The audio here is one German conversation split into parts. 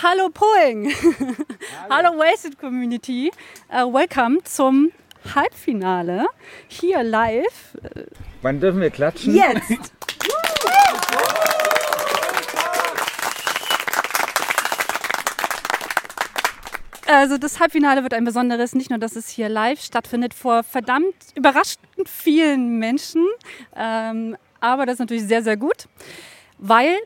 Hallo Poing! Hallo. Wasted Community! Uh, welcome zum Halbfinale hier live. Wann dürfen wir klatschen? Jetzt! Also das Halbfinale wird ein besonderes, nicht nur, dass es hier live stattfindet vor verdammt überraschend vielen Menschen, ähm, aber das ist natürlich sehr, sehr gut, weil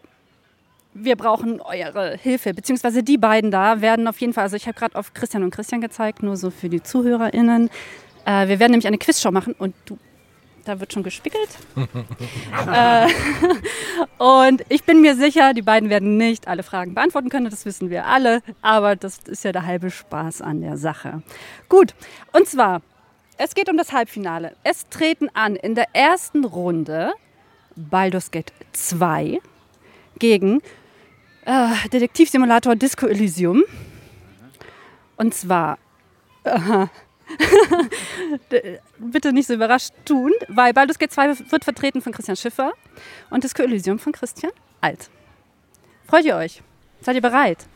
wir brauchen eure Hilfe, beziehungsweise die beiden da werden auf jeden Fall, also ich habe gerade auf Christian und Christian gezeigt, nur so für die ZuhörerInnen. Äh, wir werden nämlich eine Quizshow machen und du da wird schon gespickelt. äh, und ich bin mir sicher, die beiden werden nicht alle Fragen beantworten können, das wissen wir alle, aber das ist ja der halbe Spaß an der Sache. Gut, und zwar, es geht um das Halbfinale. Es treten an in der ersten Runde Baldur's Gate 2 gegen äh, Detektivsimulator Disco Elysium. Und zwar, äh, bitte nicht so überrascht tun, weil Baldur's Gate 2 wird vertreten von Christian Schiffer und Disco Elysium von Christian Alt. Freut ihr euch? Seid ihr bereit?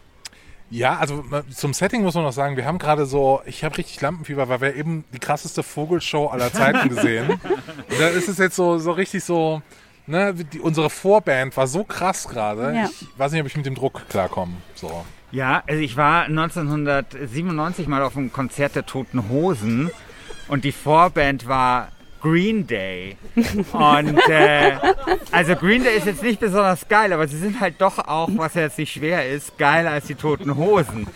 Ja, also zum Setting muss man noch sagen, wir haben gerade so, ich habe richtig Lampenfieber, weil wir eben die krasseste Vogelshow aller Zeiten gesehen. Und da ist es jetzt so, so richtig so, ne, die, unsere Vorband war so krass gerade. Ja. Ich weiß nicht, ob ich mit dem Druck klarkomme. So. Ja, also ich war 1997 mal auf einem Konzert der Toten Hosen und die Vorband war Green Day. Und äh, also Green Day ist jetzt nicht besonders geil, aber sie sind halt doch auch, was ja jetzt nicht schwer ist, geiler als die Toten Hosen.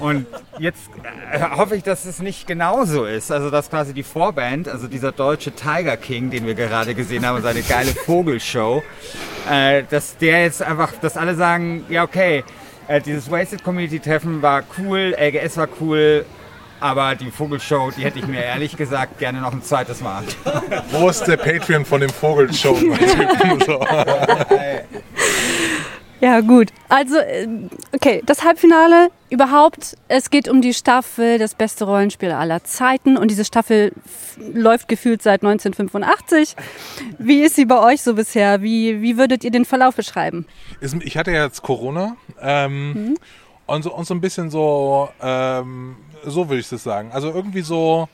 Und jetzt äh, hoffe ich, dass es nicht genauso ist. Also, dass quasi die Vorband, also dieser deutsche Tiger King, den wir gerade gesehen haben, seine geile Vogelshow, äh, dass der jetzt einfach, dass alle sagen, ja, okay, äh, dieses Wasted Community Treffen war cool, LGS war cool, aber die Vogelshow, die hätte ich mir ehrlich gesagt gerne noch ein zweites Mal. Wo ist der Patreon von dem Vogelshow? Ja, gut. Also, äh, okay, das Halbfinale überhaupt. Es geht um die Staffel, das beste Rollenspiel aller Zeiten. Und diese Staffel läuft gefühlt seit 1985. Wie ist sie bei euch so bisher? Wie, wie würdet ihr den Verlauf beschreiben? Ich hatte ja jetzt Corona. Ähm, mhm. und, so, und so ein bisschen so, ähm, so würde ich das sagen. Also irgendwie so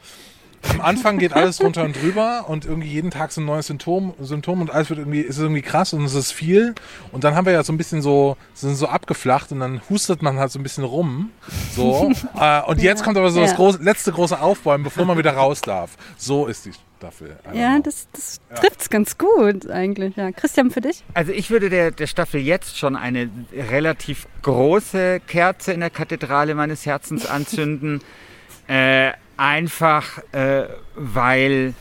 am Anfang geht alles runter und drüber und irgendwie jeden Tag so ein neues Symptom, Symptom und alles wird irgendwie, ist irgendwie krass und es ist viel. Und dann haben wir ja so ein bisschen so, sind so abgeflacht und dann hustet man halt so ein bisschen rum. So. äh, und jetzt ja, kommt aber so ja. das große, letzte große Aufbäumen, bevor man wieder raus darf. So ist die Staffel. Ja, das, das ja. trifft es ganz gut eigentlich. Ja. Christian, für dich? Also ich würde der, der Staffel jetzt schon eine relativ große Kerze in der Kathedrale meines Herzens anzünden. äh, einfach äh, weil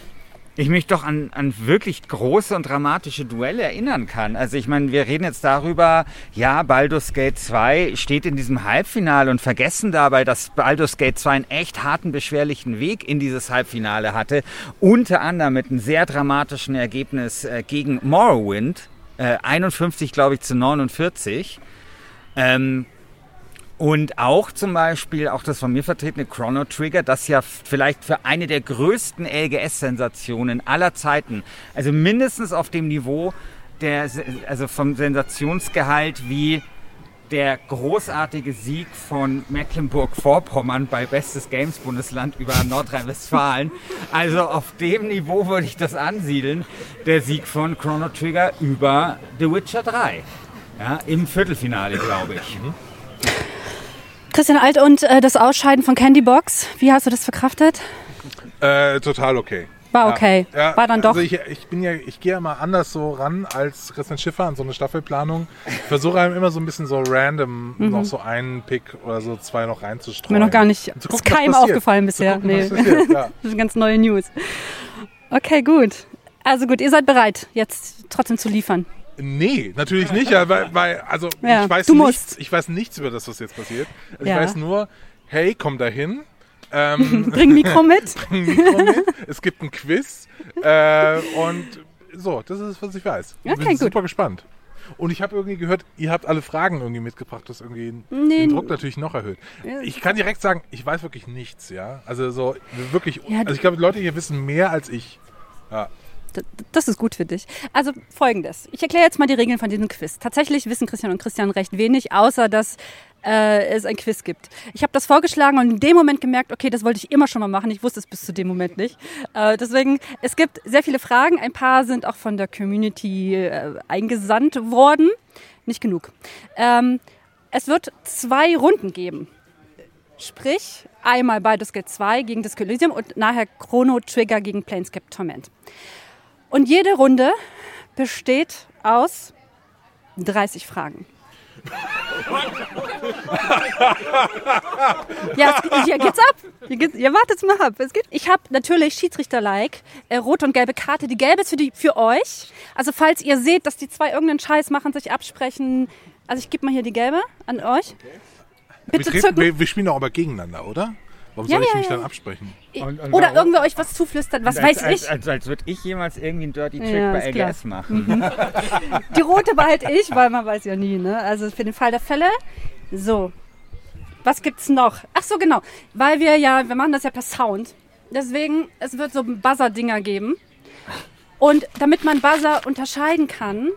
ich mich doch an, an wirklich große und dramatische Duelle erinnern kann. Also ich meine, wir reden jetzt darüber, ja, Baldur's Gate 2 steht in diesem Halbfinale und vergessen dabei, dass Baldur's Gate 2 einen echt harten, beschwerlichen Weg in dieses Halbfinale hatte. Unter anderem mit einem sehr dramatischen Ergebnis äh, gegen Morrowind. Äh, 51, glaube ich, zu 49. Ähm, und auch zum Beispiel, auch das von mir vertretene Chrono Trigger, das ja vielleicht für eine der größten LGS-Sensationen aller Zeiten, also mindestens auf dem Niveau der, also vom Sensationsgehalt wie der großartige Sieg von Mecklenburg-Vorpommern bei Bestes Games Bundesland über Nordrhein-Westfalen. Also auf dem Niveau würde ich das ansiedeln. Der Sieg von Chrono Trigger über The Witcher 3. Ja, Im Viertelfinale, glaube ich. Christian Alt und äh, das Ausscheiden von Candybox, wie hast du das verkraftet? Äh, total okay. War okay. Ja, ja, War dann doch. Also ich, ich bin ja, ich gehe ja mal anders so ran als Christian Schiffer an so eine Staffelplanung. Ich versuche einem immer so ein bisschen so random mhm. noch so einen Pick oder so zwei noch reinzustreuen. Mir noch gar nicht, gucken, ist keinem aufgefallen bisher. Gucken, nee. ja. das sind ganz neue News. Okay, gut. Also gut, ihr seid bereit, jetzt trotzdem zu liefern. Nee, natürlich nicht, ja, weil, weil also ja, ich weiß nichts, ich weiß nichts über das, was jetzt passiert. Also ja. Ich weiß nur, hey, komm da hin. Ähm, bring Mikro mit. bring Mikro mit. Es gibt ein Quiz. Äh, und so, das ist, was ich weiß. Ich okay, bin super gut. gespannt. Und ich habe irgendwie gehört, ihr habt alle Fragen irgendwie mitgebracht, das irgendwie nee. den Druck natürlich noch erhöht. Ich kann direkt sagen, ich weiß wirklich nichts, ja. Also so wirklich, also ich glaube, Leute hier wissen mehr als ich. Ja. Das ist gut für dich. Also folgendes. Ich erkläre jetzt mal die Regeln von diesem Quiz. Tatsächlich wissen Christian und Christian recht wenig, außer dass äh, es ein Quiz gibt. Ich habe das vorgeschlagen und in dem Moment gemerkt, okay, das wollte ich immer schon mal machen. Ich wusste es bis zu dem Moment nicht. Äh, deswegen, es gibt sehr viele Fragen. Ein paar sind auch von der Community äh, eingesandt worden. Nicht genug. Ähm, es wird zwei Runden geben. Sprich, einmal Baldur's Gate 2 gegen Disco Elysium und nachher Chrono Trigger gegen Planescape Torment. Und jede Runde besteht aus 30 Fragen. ja, es, hier geht's ab. Hier, geht's, ihr wartet's mal ab. Es geht. Ich habe natürlich Schiedsrichter-like, äh, rote und gelbe Karte. Die gelbe ist für, die, für euch. Also falls ihr seht, dass die zwei irgendeinen Scheiß machen, sich absprechen. Also ich gebe mal hier die gelbe an euch. Wir, Bitte treten, zücken. wir, wir spielen doch aber gegeneinander, oder? Warum Ja, soll ich ja, mich ja. dann absprechen? Und- und Oder irgendwer euch was zuflüstert, was als, weiß als, ich. Als, als würde ich jemals irgendwie einen Dirty Trick Ja, bei ist klar. LGS machen. Die rote behalte ich, weil man weiß ja nie, ne? Also für den Fall der Fälle. So. Was gibt's noch? Ach so, genau. Weil wir ja, wir machen das ja per Sound. Deswegen, es wird so Buzzer-Dinger geben. Und damit man Buzzer unterscheiden kann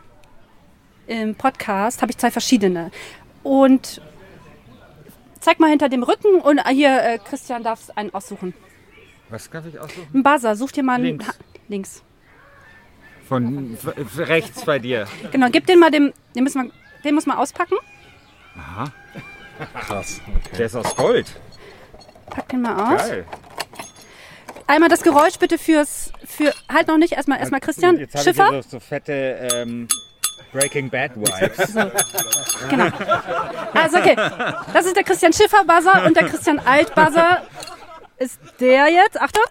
im Podcast, habe ich zwei verschiedene. Und zeig mal hinter dem Rücken und hier, äh, Christian darf einen aussuchen. Was darf ich aussuchen? Ein Buzzer, such dir mal einen. Links. Ha- Links. Von rechts bei dir. Genau, gib den mal dem, den müssen wir, den muss man auspacken. Aha, Krass. Okay. der ist aus Gold. Pack den mal aus. Geil. Einmal das Geräusch bitte fürs, für, halt noch nicht, erstmal, erstmal Christian, Jetzt habe ich Schiffer. hier so, so fette ähm, Breaking Bad Vibes. Genau. Also okay, das ist der Christian Schiffer Buzzer und der Christian Alt Buzzer ist der jetzt. Achtung.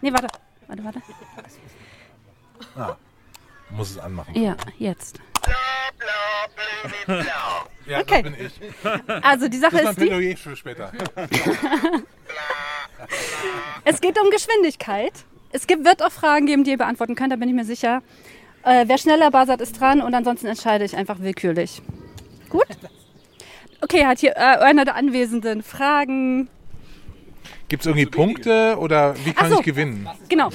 Nee, warte. Warte, warte. Muss es anmachen. Ja, jetzt. Ja, Okay. das bin ich. Also die Sache Das ist ist die, Plädoyer für später. es geht um Geschwindigkeit. Es gibt, wird auch Fragen geben, die ihr beantworten könnt, da bin ich mir sicher. Äh, wer schneller buzzert, ist dran und ansonsten entscheide ich einfach willkürlich. Gut? Okay, hat hier äh, einer der Anwesenden Fragen? Gibt es irgendwie Punkte oder wie kann so. ich gewinnen? Genau.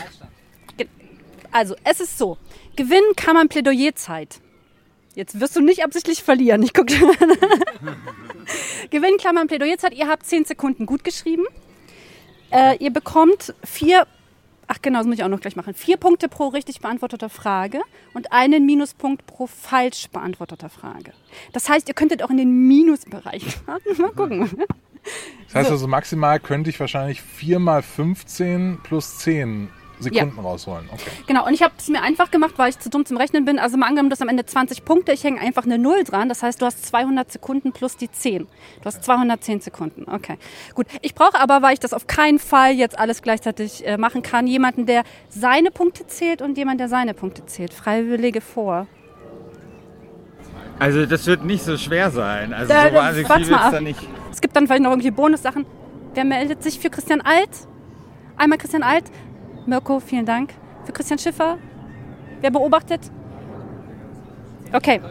Ge- Also, es ist so. Gewinnen kann man Plädoyerzeit. Jetzt wirst du nicht absichtlich verlieren. Ich gucke. Gewinnen kann man Plädoyerzeit. Ihr habt 10 Sekunden gut geschrieben. Äh, ihr bekommt vier, ach genau, das muss ich auch noch gleich machen. Vier Punkte pro richtig beantworteter Frage und einen Minuspunkt pro falsch beantworteter Frage. Das heißt, ihr könntet auch in den Minusbereich fahren. Mal gucken. Das heißt also maximal könnte ich wahrscheinlich 4 mal 15 plus 10 Sekunden rausholen. Okay. Genau, und ich habe es mir einfach gemacht, weil ich zu dumm zum Rechnen bin. Also mal angenommen, du hast am Ende 20 Punkte, ich hänge einfach eine Null dran. Das heißt, du hast 200 Sekunden plus die 10. Du hast 210 Sekunden. Okay, gut. Ich brauche aber, weil ich das auf keinen Fall jetzt alles gleichzeitig äh, machen kann, jemanden, der seine Punkte zählt und jemand, der seine Punkte zählt. Freiwillige vor. Also das wird nicht so schwer sein. Also Da- so da- wahnsinnig viel wird's ab. da nicht. Es gibt dann vielleicht noch irgendwelche Bonussachen. Wer meldet sich für Christian Alt? Einmal Christian Alt. Mirko, vielen Dank. Für Christian Schiffer. Wer beobachtet? Okay.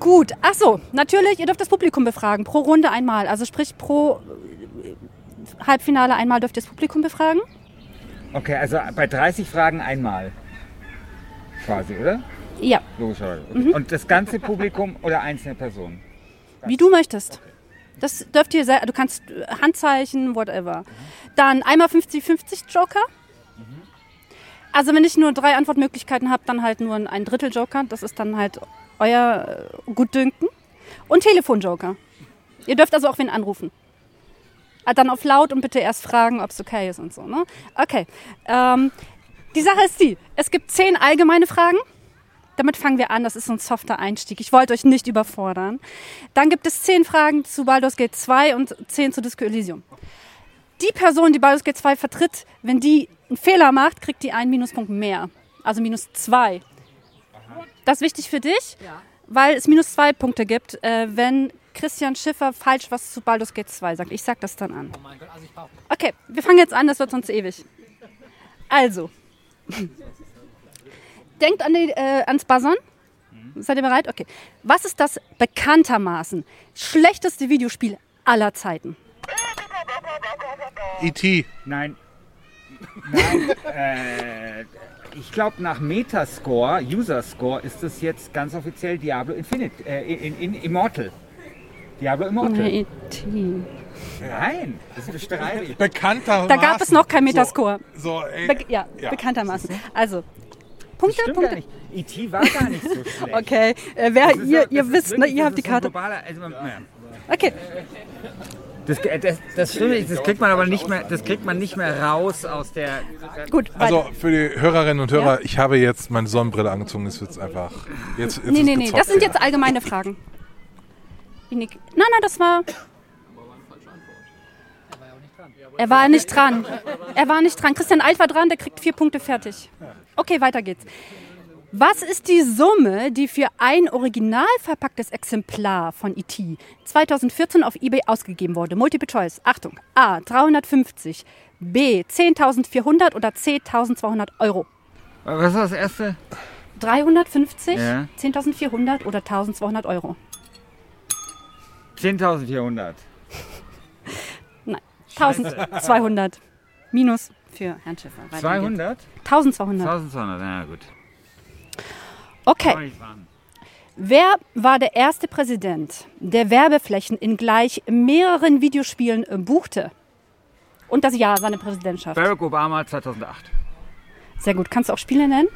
Gut. Ach so, natürlich, ihr dürft das Publikum befragen. Pro Runde einmal. Also sprich, pro äh, Halbfinale einmal dürft ihr das Publikum befragen. Okay, also bei 30 Fragen einmal. Quasi, oder? Ja, Logischerweise. Mhm. Und das ganze Publikum oder einzelne Personen? wie du möchtest. Das dürft ihr selber, du kannst äh, Handzeichen, whatever. Dann einmal 50-50 Joker. Also wenn ich nur drei Antwortmöglichkeiten habe, dann halt nur ein Drittel Joker. Das ist dann halt euer äh, Gutdünken. Und Telefonjoker. Ihr dürft also auch wen anrufen. Ah, Dann auf laut und bitte erst fragen, ob es okay ist und so. Ne? Okay. Ähm, die Sache ist die, es gibt zehn allgemeine Fragen. Damit fangen wir an, das ist ein softer Einstieg. Ich wollte euch nicht überfordern. Dann gibt es zehn Fragen zu Baldur's Gate 2 und zehn zu Disco Elysium. Die Person, die Baldur's Gate 2 vertritt, wenn die einen Fehler macht, kriegt die einen Minuspunkt mehr. Also minus zwei. Das ist wichtig für dich, weil es minus zwei Punkte gibt, äh, wenn Christian Schiffer falsch was zu Baldur's Gate 2 sagt. Ich sag das dann an. Okay, wir fangen jetzt an, das wird sonst ewig. Also, denkt an die, äh, ans Buzzern. Seid ihr bereit? Okay. Was ist das bekanntermaßen schlechteste Videospiel aller Zeiten? E.T. Nein. Nein, äh, ich glaube nach Metascore, User Score, ist es jetzt ganz offiziell Diablo Infinite, äh, in, in, Immortal. Diablo Immortal. E.T. Nein, das bestreite ich. Bekanntermaßen. Da gab es noch kein Metascore. So, so ey, Be ja, Ja. bekanntermaßen. Also, Punkte, stimmt gar Punkte. nicht. E.T. war gar nicht so schlecht. Okay, äh, wer, Das ist ihr, ja- ihr das wisst, ne, ihr das habt die Karte. Globaler, also, naja. Okay, Das, das, das stimmt nicht, das kriegt man aber nicht mehr, das kriegt man nicht mehr raus aus der. gut. Also für die Hörerinnen und Hörer, Ja. ich habe jetzt meine Sonnenbrille angezogen. Es wird einfach. Jetzt, jetzt Nee, ist nee, nee, das sind jetzt allgemeine Fragen. Nein, nein, das war. Er war nicht dran. Er war nicht dran. Christian Alt war dran, der kriegt vier Punkte fertig. Okay, weiter geht's. Was ist die Summe, die für ein original verpacktes Exemplar von E.T. 2014 auf eBay ausgegeben wurde? Multiple Choice. Achtung. A. 350. B. 10.400 oder 10.200 Euro? Was war das erste? 350, Ja. 10.400 oder 1.200 Euro? 10.400. Nein, 1200. Minus für Herrn Schäfer. Weiter 200? geht's. 1200. 1200, ja gut. Okay. Wer war der erste Präsident, der Werbeflächen in gleich mehreren Videospielen äh, buchte? Und das Jahr seiner Präsidentschaft. Barack Obama 2008. Sehr gut. Kannst du auch Spiele nennen?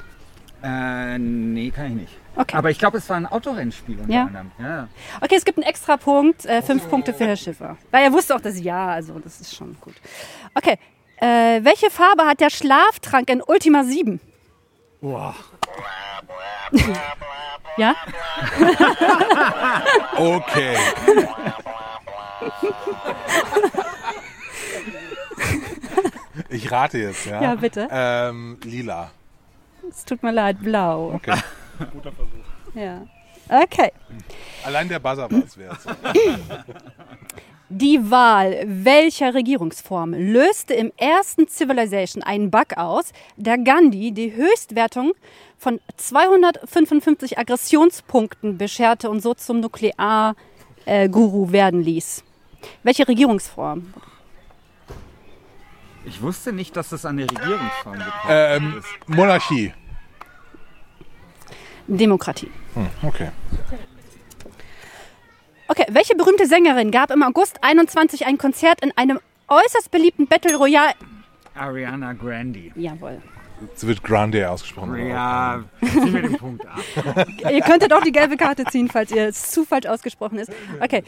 Äh, nee, kann ich nicht. Okay. Aber ich glaube, es war ein Autorennspiel unter Ja. anderem. Ja. Okay, es gibt einen extra Punkt. Äh, fünf Punkte für Herr Schiffer. Weil er wusste auch das Jahr, also das ist schon gut. Okay. Äh, welche Farbe hat der Schlaftrank in Ultima 7? Boah. Ja? Okay. Ich rate jetzt, ja? Ja, bitte. Ähm, lila. Es tut mir leid, blau. Okay. Ja. Okay. Allein der Buzzer war es wert. Die Wahl welcher Regierungsform löste im ersten Civilization einen Bug aus, der Gandhi die Höchstwertung von 255 Aggressionspunkten bescherte und so zum Nuklear-Guru werden ließ? Welche Regierungsform? Ich wusste nicht, dass das an der Regierungsform gekoppelt Ähm, ist. Monarchie. Demokratie. Hm, okay. Okay, welche berühmte Sängerin gab im August 21 ein Konzert in einem äußerst beliebten Battle Royale? Ariana Grande. Jawohl. Es wird Grande ausgesprochen. Ja, zieh mir den Punkt ab. ihr könntet auch die gelbe Karte ziehen, falls ihr es zu falsch ausgesprochen ist. Okay,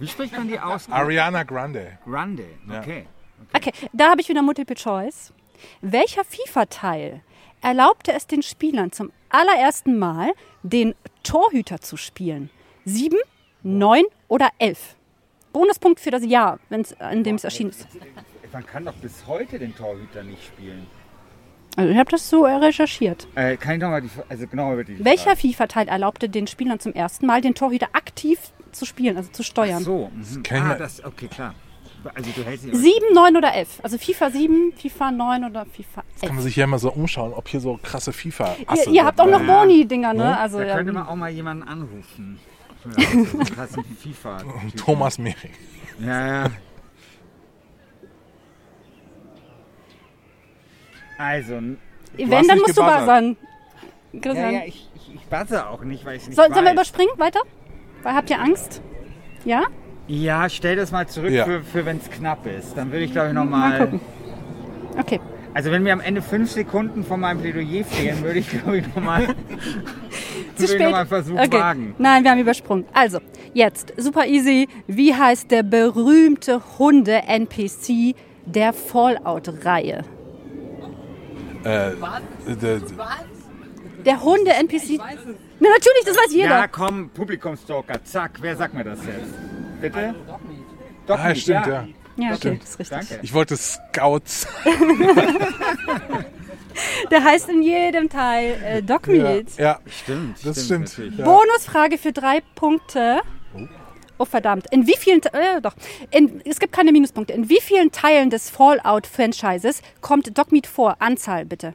Wie spricht man die aus? Ariana Grande. Grande. Ja. Okay. Okay, da habe ich wieder Multiple Choice. Welcher FIFA-Teil erlaubte es den Spielern zum allerersten Mal, den Torhüter zu spielen? Sieben, neun oder elf? Bonuspunkt für das Jahr, wenn's, in dem es erschienen ist. Man kann doch bis heute den Torhüter nicht spielen. Also ich habe das so recherchiert. Äh, kann ich nochmal die, also genau über die Welcher. FIFA-Teil erlaubte den Spielern zum ersten Mal, den Torhüter aktiv zu spielen, also zu steuern? So, mhm. ah, das, okay, klar. Also du hältst dich Sieben, neun oder elf? Also FIFA 7, FIFA 9 oder FIFA Kann 11? man sich hier mal so umschauen, ob hier so krasse FIFA Ihr, ihr habt auch noch. Boni-Dinger, ne? Also, Da ja. könnte man auch mal jemanden anrufen. Ja, so einen krassen FIFA. -Typen. Thomas Mehring. Ja, ja. Also, Wenn, hast dann nicht musst du gebuzzert. buzzern. ja, Christian. ja, ich, ich, ich buzze auch nicht, weil ich nicht Soll, weiß. sollen wir überspringen? Weiter? Weil habt ihr Angst? Ja? Ja, stell das mal zurück Ja. für, für wenn es knapp ist. Dann würde ich, glaube ich, Mal nochmal... gucken. Okay. Also wenn mir am Ende fünf Sekunden von meinem Plädoyer fehlen, würde ich, glaube ich, nochmal Zu spät. noch mal einen Versuch okay. wagen. Nein, wir haben übersprungen. Also, jetzt, super easy. Wie heißt der berühmte Hunde-NPC der Fallout-Reihe? Äh, d- d- Der Hunde-NPC. Na, natürlich, das weiß jeder. Ja, komm, Publikumstalker, zack, wer sagt mir das jetzt? Bitte? Doch ah, nicht, stimmt, ja. Ja, okay, Stimmt. das ist richtig. Danke. Ich wollte Scouts. Der heißt in jedem Teil äh, Doc Meat. Ja, Stimmt, das stimmt. natürlich. Ja. Bonusfrage für drei Punkte. Oh verdammt. In wie vielen äh, doch. In, es gibt keine Minuspunkte. In wie vielen Teilen des Fallout-Franchises kommt Dogmeat vor? Anzahl bitte.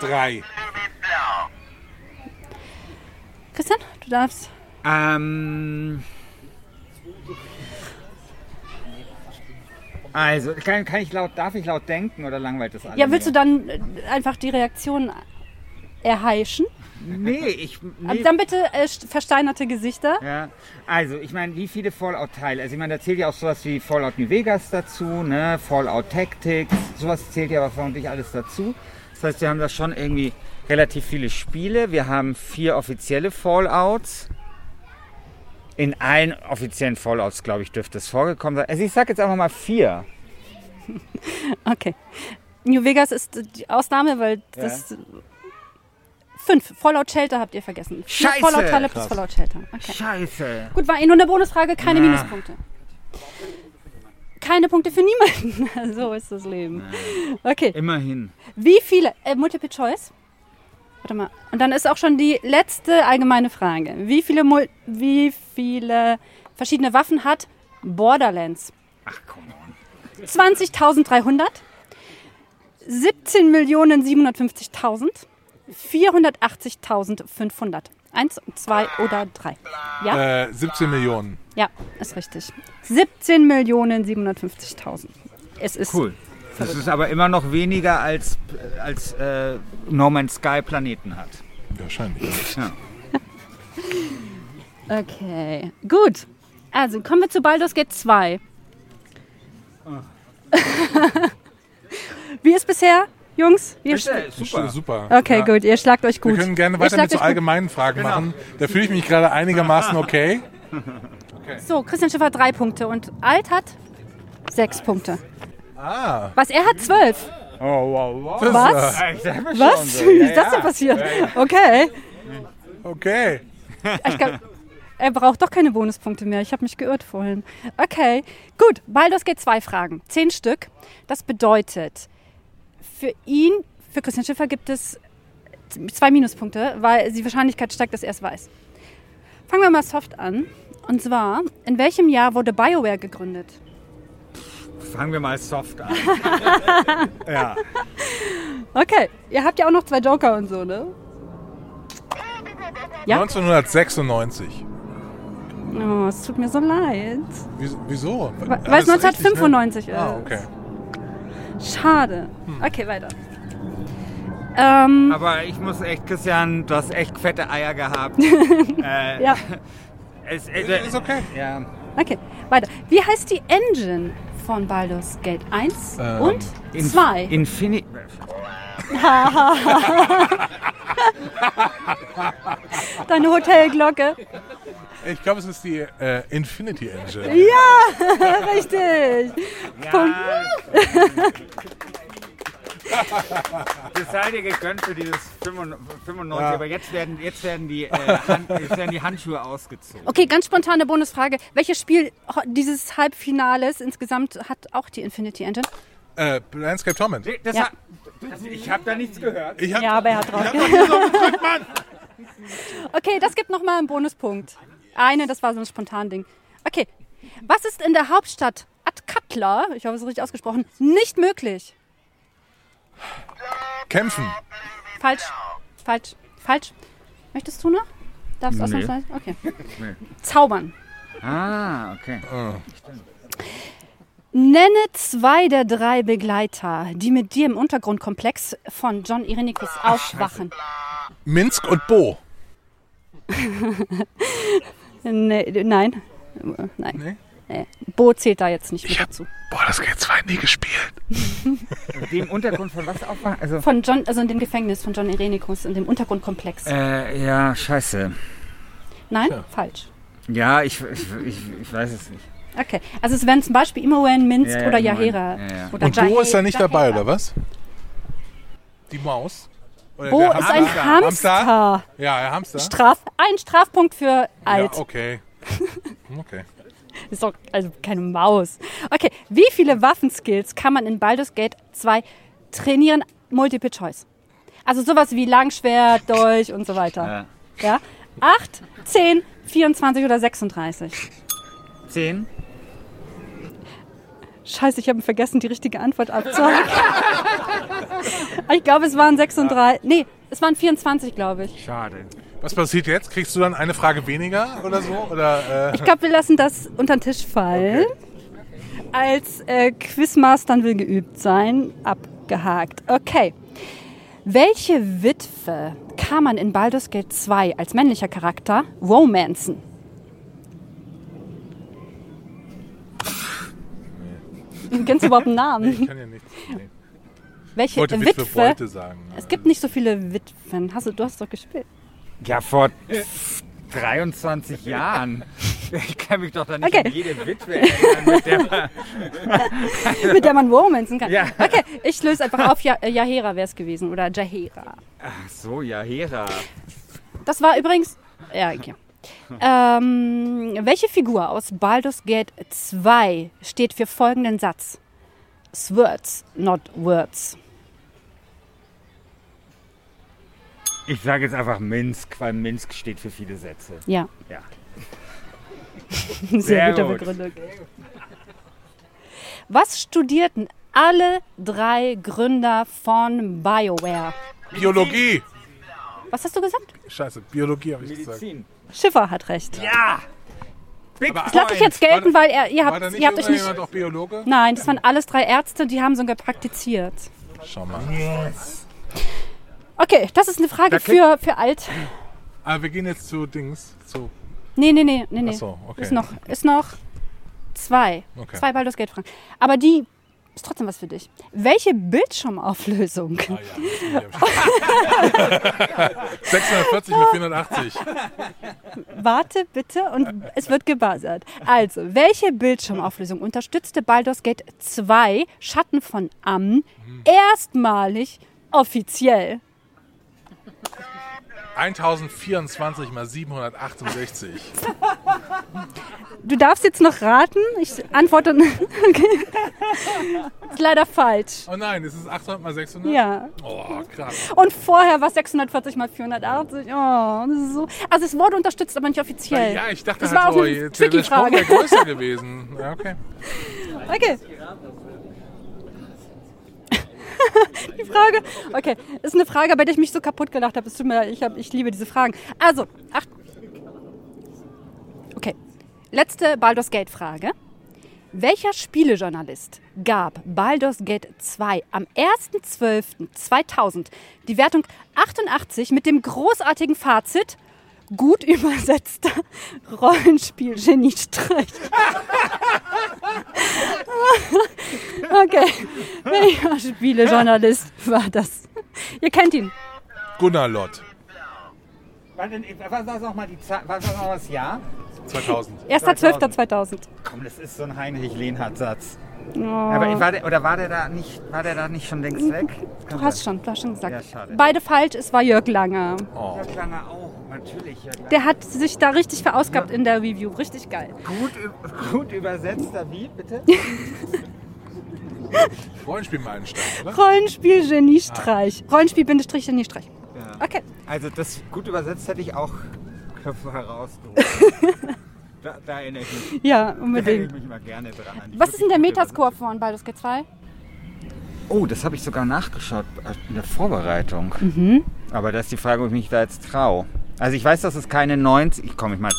Drei. Christian, du darfst. Ähm, Also, kann, kann ich laut, darf ich laut denken oder langweilt das alle? Ja, willst du dann äh, einfach die Reaktion erheischen? Nee, ich. Nee, Dann bitte äh, st- versteinerte Gesichter. ja, also ich meine, wie viele Fallout-Teile? Also ich meine, da zählt ja auch sowas wie Fallout New Vegas dazu, ne? Fallout Tactics, sowas zählt ja aber vermutlich alles dazu. Das heißt, wir haben da schon irgendwie relativ viele Spiele. Wir haben vier offizielle Fallouts. In allen offiziellen Fallouts, glaube ich, dürfte es vorgekommen sein. Also ich sage jetzt einfach mal vier. Okay. New Vegas ist die Ausnahme, weil das. Fünf. Fallout Shelter habt ihr vergessen. Scheiße! Fallout-Teile plus Krass. Fallout Shelter. Okay. Scheiße. Gut, war eh nur eine Bonusfrage, keine Ja. Minuspunkte. Keine Punkte für niemanden. so ist das Leben. Okay. Immerhin. Wie viele, äh, Multiple Choice? Warte mal. Und dann ist auch schon die letzte allgemeine Frage. Wie viele, Mul wie viele verschiedene Waffen hat Borderlands? Ach komm on. 20.300, 17.750.000, 480.500. Eins, zwei oder drei. Ja? Äh, 17 Millionen. Ja, ist richtig. 17.750.000. Es ist Cool. Das ist aber immer noch weniger als, als äh, No Man's Sky Planeten hat. Wahrscheinlich. Ja. Okay, gut. Also kommen wir zu Baldur's Gate 2. Wie ist bisher, Jungs? Ihr super. Super. okay, Ja. gut, ihr schlagt euch gut. Wir können gerne weiter mit so allgemeinen Fragen machen. Da fühle ich mich gerade einigermaßen okay. So, Christian Schiffer hat drei Punkte und Alt hat sechs Punkte. Ah. Was, er hat zwölf? Oh, wow, wow. Das Was? Schon Was? so. Wie Ja, ist das denn passiert? Okay. okay. Ich glaub, er braucht doch keine Bonuspunkte mehr. Ich habe mich geirrt vorhin. Okay, gut. Baldur's Gate zwei Fragen. Zehn Stück. Das bedeutet, für ihn, für Christian Schiffer gibt es zwei Minuspunkte, weil die Wahrscheinlichkeit steigt, dass er es weiß. Fangen wir mal soft an. Und zwar, in welchem Jahr wurde BioWare gegründet? Fangen wir mal soft an. ja. Okay, ihr habt ja auch noch zwei Joker und so, ne? Ja? 1996. Oh, es tut mir so leid. Wieso? Weil es ist richtig, 1995 ne? ist. Ah, okay. Schade. Okay, weiter. Ähm, Aber ich muss echt, Christian, du hast echt fette Eier gehabt. äh, ja, es, äh, Ist okay. Ja. okay, weiter. Wie heißt die Engine von Baldur's Gate 1 Ähm, und Inf- 2? Infini Deine Hotelglocke. Ich glaube, es ist die äh, Infinity Engine. Ja, richtig. Punkt. Das sei dir gegönnt für dieses 95, Ja. aber jetzt werden, jetzt, werden die, äh, jetzt werden die Handschuhe ausgezogen. Okay, ganz spontane Bonusfrage. Welches Spiel dieses Halbfinales insgesamt hat auch die Infinity Engine? Äh, Landscape Torment. Das Ja. hat, das, ich habe da nichts gehört. Ich hab, Ja, aber er hat drauf. gedrückt, Mann. Okay, das gibt nochmal einen Bonuspunkt. Eine, das war so ein spontan Ding. Okay, was ist in der Hauptstadt Atkatla, ich habe es richtig ausgesprochen, nicht möglich? Kämpfen. Falsch, falsch, falsch. Möchtest du noch? Darfst du Nee. ausnahmsweise? Okay. Nee. Zaubern. Ah, okay. Nenne zwei der drei Begleiter, die mit dir im Untergrundkomplex von John Irenicus aufwachen. Minsk und Bo. Nee, nein. Nein. Nee? Nee. Bo zählt da jetzt nicht mit hab- dazu. Boah, das geht 2 nie gespielt. Dem Untergrund von was aufwachen? Also, Von John, also in dem Gefängnis von John Irenicus, in dem Untergrundkomplex. äh, ja, scheiße. Nein? Tja. Falsch. Ja, ich, ich, ich, ich weiß es nicht. Okay, also es wären zum Beispiel Imoen, Minsk Ja, ja, oder Imoen. Yahera. Ja, ja. Oder Und Bo ist da nicht dabei, Jahera. oder was? Die Maus? Oder Bo der ist ein Hamster? Hamster. Ja, der Hamster. Straf, ein Strafpunkt für alt. Ja, okay. Okay. Ist doch also keine Maus. Okay, wie viele Waffenskills kann man in Baldur's Gate 2 trainieren? Multiple Choice. Also sowas wie Langschwert, Dolch und so weiter. Ja. Ja? 8, 10, 24 oder 36. Zehn? Scheiße, ich habe vergessen, die richtige Antwort abzuhaken. ich glaube, es waren 36. Nee, es waren 24, glaube ich. Schade. Was passiert jetzt? Kriegst du dann eine Frage weniger oder so? Oder, äh, Ich glaube, wir lassen das unter den Tisch fallen. als äh, Quizmastern will geübt sein. Abgehakt. Okay. Welche Witwe kann man in Baldur's Gate 2 als männlicher Charakter romanzen? Kennst du überhaupt einen Nee, Namen? ich kann ja nichts. Nee. Ich Welche wollte Witwe? Witwe sagen. Es gibt nicht so viele Witwen. Hast du, du hast doch gespielt. Ja, vor 23 Jahren. Ich kann mich doch da nicht Okay. an jede Witwe erinnern, mit der man mit der man romanzen kann. Ja. Okay, ich löse einfach auf. Ja, äh, Yahera wäre es gewesen oder Jahera. Ach so, ja, Hera. Das war übrigens. Ja, okay. Ähm, welche Figur aus Baldur's Gate 2 steht für folgenden Satz? Swords, not words. Ich sage jetzt einfach Minsk, weil Minsk steht für viele Sätze. Ja, Ja. sehr, Sehr gute gut. Begründung. Was studierten alle drei Gründer von BioWare? Biologie! Was hast du gesagt? Scheiße, Biologie habe ich gesagt. Medizin. Schiffer hat recht. Ja! Big Das lasse ich jetzt gelten, weil ihr, ihr War habt, ihr habt euch nicht. auch Biologe? Nein, das waren alles drei Ärzte, die haben sogar praktiziert. Schau mal. Okay, das ist eine Frage Da für, für alt. Aber wir gehen jetzt zu Dings. Zu Nee, nee, nee, nee, nee. Ach so, okay. Ist noch, ist noch zwei. Okay. Zwei Baldur's Gate Fragen. Aber die ist trotzdem was für dich. Welche Bildschirmauflösung Ah, ja, das hab ich 640 mit 480. Warte bitte und es wird gebuzzert. Also, welche Bildschirmauflösung unterstützte Baldur's Gate 2 Schatten von Amn erstmalig offiziell? 1024 mal 768. Du darfst jetzt noch raten. Ich antworte. Okay. Ist leider falsch. Oh nein, ist es 800 mal 600? Ja. Oh, krass. Und vorher war es 640 mal 480. Oh, das ist so. Also es wurde unterstützt, aber nicht offiziell. Ja, ich dachte Das halt war auch so, eine jetzt wäre der Sprung wäre größer gewesen. Ja, okay. Okay. Die Frage, okay, ist eine Frage, bei der ich mich so kaputt gelacht habe. Es tut mir ich, hab, ich liebe diese Fragen. Also, ach. Okay, letzte Baldur's Gate Frage. Welcher Spielejournalist gab Baldur's Gate 2 am 1.12.2000 die Wertung 88 mit dem großartigen Fazit gut übersetzter Rollenspiel-Geniestreich? Okay, welcher Spielejournalist war das? Ihr kennt ihn. Gunnar Lott, Was war noch mal die Zahl? Was war noch mal das Jahr? 2000. 1.12.2000. Komm, das ist so ein Heinrich Lehnhardt-Satz. Oh, Aber war der, oder war der da nicht, war der da nicht schon längst weg? du hast schon, du hast schon gesagt. Ja. Beide falsch, es war Jörg Lange. Oh. Jörg Langer auch, natürlich. Jörg Langer. Der hat sich da richtig verausgabt in der Review. Richtig geil. Gut, gut übersetzter wie, bitte? Rollenspielmeilenstein, oder? Rollenspiel-Geniestreich. Rollenspiel-Geniestreich. Okay. Also das gut übersetzt hätte ich auch Köpfe herausgeholt. da, da erinnere ich mich, Ja, da erinnere ich unbedingt. mich mal gerne dran. an Was ist denn der Metascore von Baldur's Gate 2? Übersetzung. Oh, das habe ich sogar nachgeschaut in der Vorbereitung. Mhm. Aber das ist die Frage, ob ich mich da jetzt traue. Also ich weiß, dass es keine 90... Ich komme ich mal...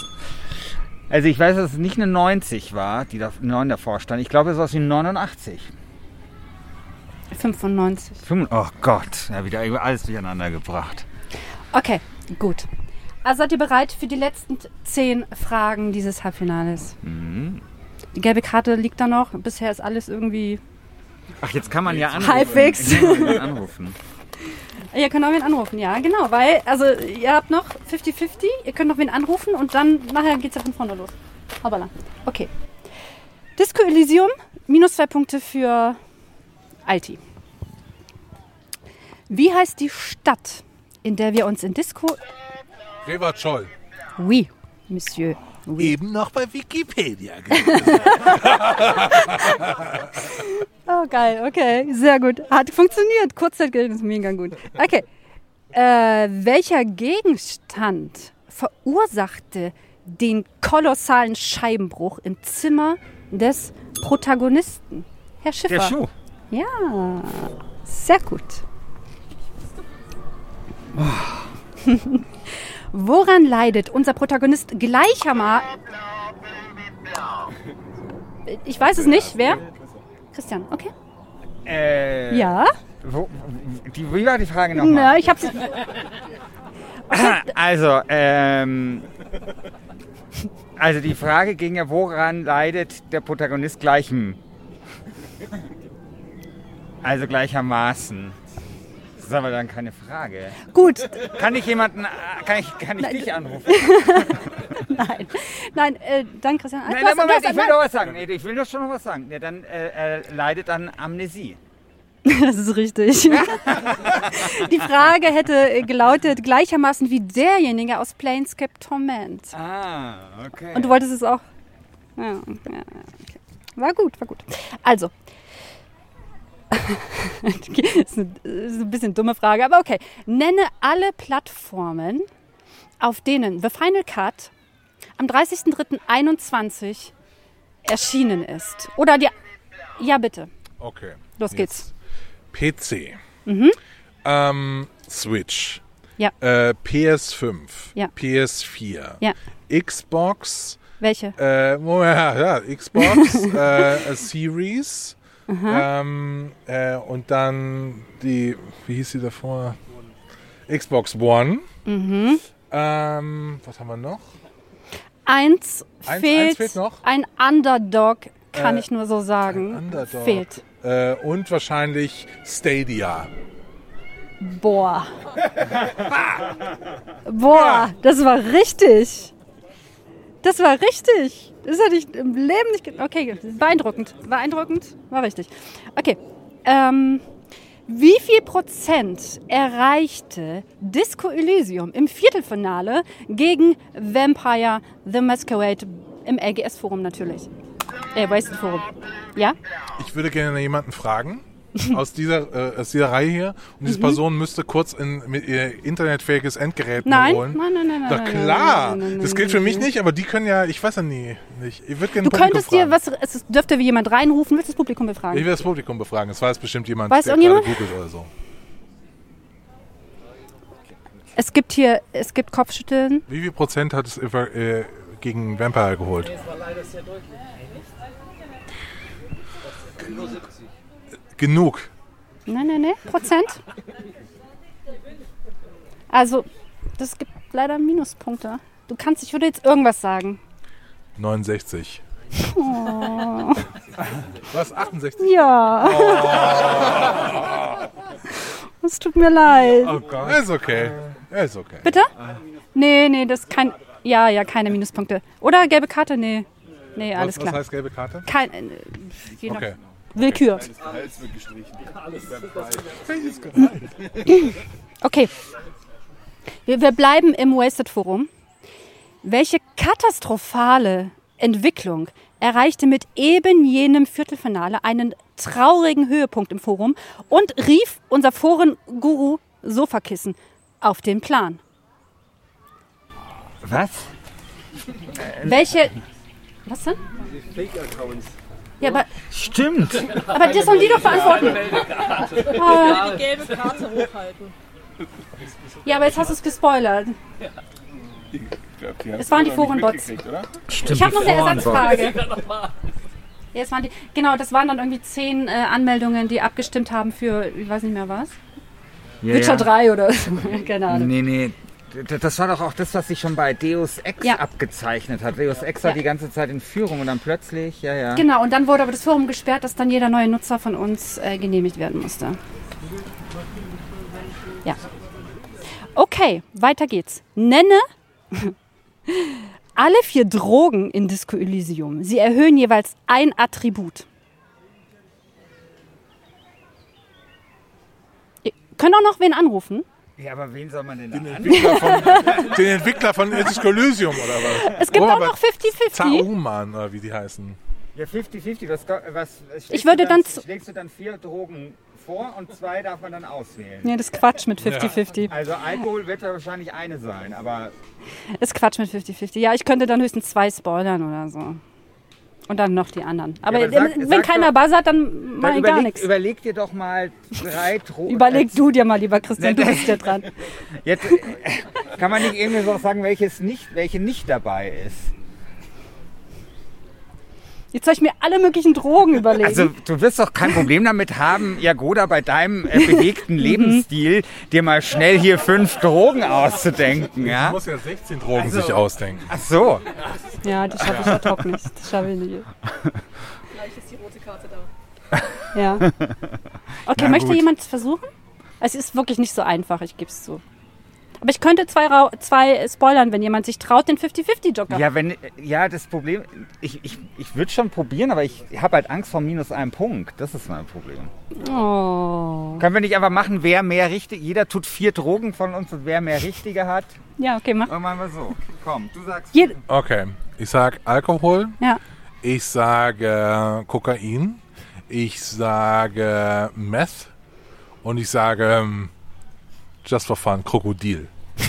Also ich weiß, dass es nicht eine 90 war, die da 9 davor stand. Ich glaube, es war so wie 89. 95. Fünf- Oh Gott, ja, wieder alles durcheinander gebracht. Okay, gut. Also seid ihr bereit für die letzten zehn Fragen dieses Halbfinales? Mhm. Die gelbe Karte liegt da noch. Bisher ist alles irgendwie. Ach, jetzt kann man ja anrufen. Halbwegs. Anrufen. Ihr könnt auch wen anrufen, ja, genau. Weil, also, ihr habt noch 50-50. Ihr könnt noch wen anrufen und dann nachher geht's ja von vorne los. Hoppala. Okay. Disco Elysium, minus zwei Punkte für Alti. Wie heißt die Stadt, in der wir uns in Disco. Rewart Scholl. Oui, Monsieur. Oui. Eben noch bei Wikipedia. Oh, geil, okay, sehr gut. Hat funktioniert. Kurzzeitgedächtnis, mega gut. Okay. Äh, welcher Gegenstand verursachte den kolossalen Scheibenbruch im Zimmer des Protagonisten? Herr Schiffer. Der Schuh. Ja, sehr gut. Woran leidet unser Protagonist gleichermaßen? ich weiß es nicht. Wer? Christian, okay. Äh, Ja? Wo, die, wie war die Frage nochmal? Na, ich hab's. Also, ähm, also die Frage ging ja, woran leidet der Protagonist gleichem? Also gleichermaßen. Das ist aber dann keine Frage. Gut, Kann ich jemanden, äh, kann ich, kann ich dich anrufen? nein. Nein, äh, dann Christian. Nein, nein, Moment, ich will noch was sagen. Nee, ich will doch schon noch was sagen. Ja, dann äh, er leidet an Amnesie. Das ist richtig. Die Frage hätte gelautet gleichermaßen wie derjenige aus Planescape Torment. Ah, okay. Und du wolltest es auch. Ja, ja, okay. War gut, war gut. Also. ist, eine, ist eine bisschen dumme Frage, aber okay. Nenne alle Plattformen, auf denen The Final Cut am 30.03.21 erschienen ist. Oder die. Ja, bitte. Okay. Los geht's. PC. Ähm, Switch. Ja. Äh, PS5. Ja. PS4. Ja. Xbox. Welche? Äh, ja, Xbox, äh, Series. Ähm, äh, und dann die, wie hieß sie davor? Xbox One. Mhm. Ähm, was haben wir noch? Eins, Eins- fehlt, eins fehlt noch? Ein Underdog, kann Äh, ich nur so sagen. Underdog. Fehlt. Äh, und wahrscheinlich Stadia. Boah. Boah, das war richtig. Das war richtig. Das hatte ich im Leben nicht. Okay, beeindruckend. Beeindruckend. War richtig. Okay. Ähm, wie viel Prozent erreichte Disco Elysium im Viertelfinale gegen Vampire The Masquerade im LGS-Forum natürlich? Äh, Wasted Forum. Ja? Ich würde gerne jemanden fragen aus dieser, äh, aus dieser Reihe hier. Und Mhm. diese Person müsste kurz in, mit ihr internetfähiges Endgerät Nein? holen. Nein, nein, nein, nein. Doch nein, klar, nein, nein, nein, das gilt für mich nicht, aber die können ja, ich weiß ja nie, nicht. Ich würde gerne Du könntest dir fragen. was, es dürfte jemand reinrufen, willst du das Publikum Ich befragen? will das Publikum befragen. Es weiß bestimmt jemand, Weiß der gerade googelt oder so. Es gibt hier, es gibt Kopfschütteln. Wie viel Prozent hat es über, äh, gegen Vampire geholt? Genug. Nein, nein, nein, Prozent. Also, das gibt leider Minuspunkte. Du kannst, ich würde jetzt irgendwas sagen. 69. Oh. Was? 68? Ja. Es tut mir leid. Ist okay. Ist okay. Bitte? Nee, nee, das ist kein. Ja, ja, keine Minuspunkte. Oder gelbe Karte? Nee. Nee, alles was, was klar. heißt gelbe Karte? Kein. äh, je Okay. Willkür. Okay. Wir, wir bleiben im Wasted Forum. Welche katastrophale Entwicklung erreichte mit eben jenem Viertelfinale einen traurigen Höhepunkt im Forum und rief unser Forenguru Sofakissen auf den Plan? Was? Welche. Was denn? Ja, aber, Stimmt. aber das sollen die doch beantworten. die gelbe Karte hochhalten. Ja, aber jetzt hast du es gespoilert. Es waren die Forenbots. Stimmt. Ich habe noch eine Forenbots. Ersatzfrage. Ja, es waren die, genau, das waren dann irgendwie zehn äh, Anmeldungen, die abgestimmt haben für, ich weiß nicht mehr was. Ja, Witcher ja. 3 oder so. Keine Ahnung. Nee, nee. Das war doch auch das, was sich schon bei Deus Ex Ja. abgezeichnet hat. Deus Ex war Ja. die ganze Zeit in Führung und dann plötzlich, ja, ja. Genau, und dann wurde aber das Forum gesperrt, dass dann jeder neue Nutzer von uns äh, genehmigt werden musste. Ja. Okay, weiter geht's. Nenne alle vier Drogen in Disco Elysium. Sie erhöhen jeweils ein Attribut. Ihr könnt auch noch wen anrufen. Ja, aber wen soll man denn da an? Entwickler von, den Entwickler von Disco Elysium oder was? Es gibt Oh, auch noch 50-50. Zauman oder wie die heißen. Ja, 50-50. Was, was schlägst Ich würde du dann, dann zu- schlägst du dann vier Drogen vor und zwei darf man dann auswählen. Nee, das ist Quatsch mit 50-50. Also Alkohol wird ja wahrscheinlich eine sein, aber Ist Quatsch mit 50-50. Ja, ich könnte dann höchstens zwei spoilern oder so. Und dann noch die anderen. Aber, aber sag- wenn sag keiner doch- buzzert, dann mach dann ich gar nichts. überleg dir doch mal drei Drogen. Überleg du dir mal, lieber Christian, du bist ja dran. Jetzt äh, kann man nicht irgendwie so sagen, welches nicht, welche nicht dabei ist. Jetzt soll ich mir alle möglichen Drogen überlegen. Also du wirst doch kein Problem damit haben, Jagoda, bei deinem äh, bewegten Mhm. Lebensstil dir mal schnell hier fünf Drogen auszudenken, Du ja? musst ja 16 Drogen sich ausdenken. Ach so. ja, das schaffe ich ad hoc nicht. Das schaffe ich nicht. Gleich ist die rote Karte da. Ja. Okay, Na möchte gut. jemand es versuchen? Es ist wirklich nicht so einfach, ich gebe es zu. Aber ich könnte zwei, zwei spoilern, wenn jemand sich traut, den 50-50-Joker. Ja, wenn, ja, das Problem, ich, ich, ich würde schon probieren, aber ich habe halt Angst vor minus einem Punkt. Das ist mein Problem. Oh. Können wir nicht einfach machen, wer mehr richtig, jeder tut vier Drogen von uns und wer mehr richtige hat? Ja, okay, mach. Und machen wir so. Komm, du sagst. Jed Okay, ich sag Alkohol, ja. ich sage Kokain, ich sage Meth und ich sage ähm, Just for Fun, Krokodil.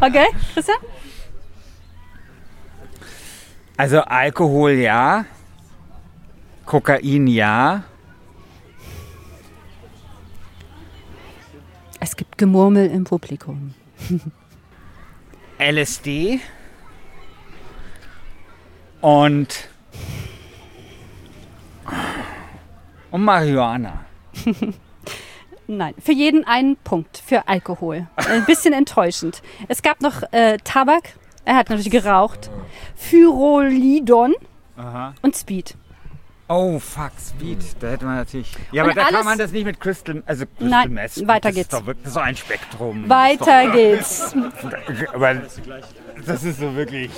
Okay, Christian? Also Alkohol ja, Kokain ja. Es gibt Gemurmel im Publikum. LSD und und Marihuana. Nein, für jeden einen Punkt für Alkohol. Ein bisschen enttäuschend. Es gab noch äh, Tabak. Er hat natürlich geraucht. Pyrolidon Aha. und Speed. Oh fuck, Speed, da hätte man natürlich. Ja, Und aber da alles- kann man das nicht mit Crystal, also Crystal Nein, Meth. weiter das geht's. Ist doch wirklich so ein Spektrum. Weiter geht's. Das ist doch, aber das ist so wirklich.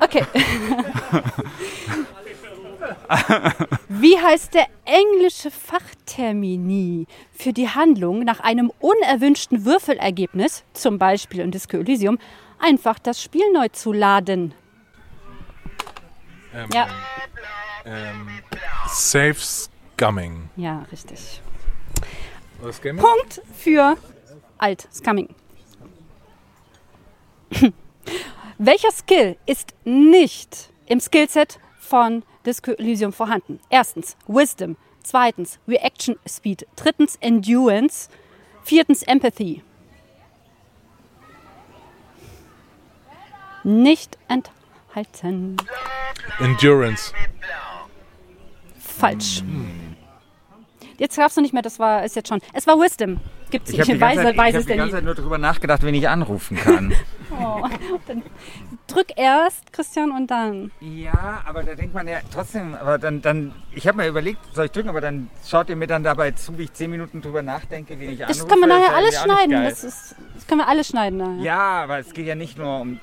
Okay. Wie heißt der englische Fachtermini für die Handlung nach einem unerwünschten Würfelergebnis, zum Beispiel in Disco Elysium, einfach das Spiel neu zu laden? Ähm, Ja. Ähm, Safe Scumming. Ja, richtig. Punkt für alt, Scumming. Welcher Skill ist nicht im Skillset von Disco Elysium vorhanden? Erstens Wisdom, zweitens Reaction Speed, drittens Endurance, viertens Empathy. Nicht enthalten. Endurance. Falsch. Jetzt darfst du nicht mehr, das war ist jetzt schon. Es war Wisdom. Gibt's Ich nicht. habe die, ganze Weiß, Zeit- ich weiß hab es die ganze. Zeit nur darüber nachgedacht, wen ich anrufen kann. Oh, dann drück erst, Christian, und dann. ja, aber da denkt man ja trotzdem, aber dann, dann ich habe mir überlegt, soll ich drücken, aber dann schaut ihr mir dann dabei zu, wie ich zehn Minuten drüber nachdenke, wen ich anrufe. Das können wir nachher alles schneiden. Das, ist, das können wir alles schneiden. Nachher. Ja, aber es geht ja nicht nur um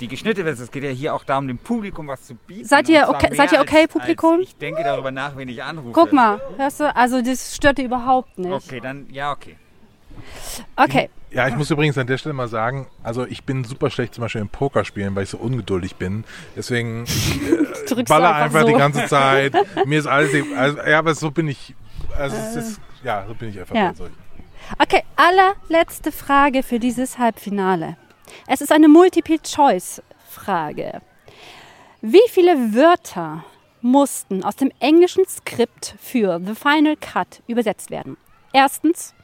die geschnittene Version, es geht ja hier auch darum, dem Publikum was zu bieten. Seid ihr okay- seid ihr okay, als, Publikum? Als ich denke darüber nach, wen ich anrufe. Guck mal, hörst du? Also das stört dir überhaupt nicht. Okay, dann, ja, okay. Okay. Ja, ich muss übrigens an der Stelle mal sagen, also ich bin super schlecht zum Beispiel im Pokerspielen, weil ich so ungeduldig bin. Deswegen Drückst du baller einfach einfach so. die ganze Zeit. Mir ist alles, also, ja, aber so bin ich, also es ist, ja, so bin ich einfach. Ja. Okay, allerletzte Frage für dieses Halbfinale. Es ist eine Multiple-Choice-Frage. Wie viele Wörter mussten aus dem englischen Skript für The Final Cut übersetzt werden? Erstens,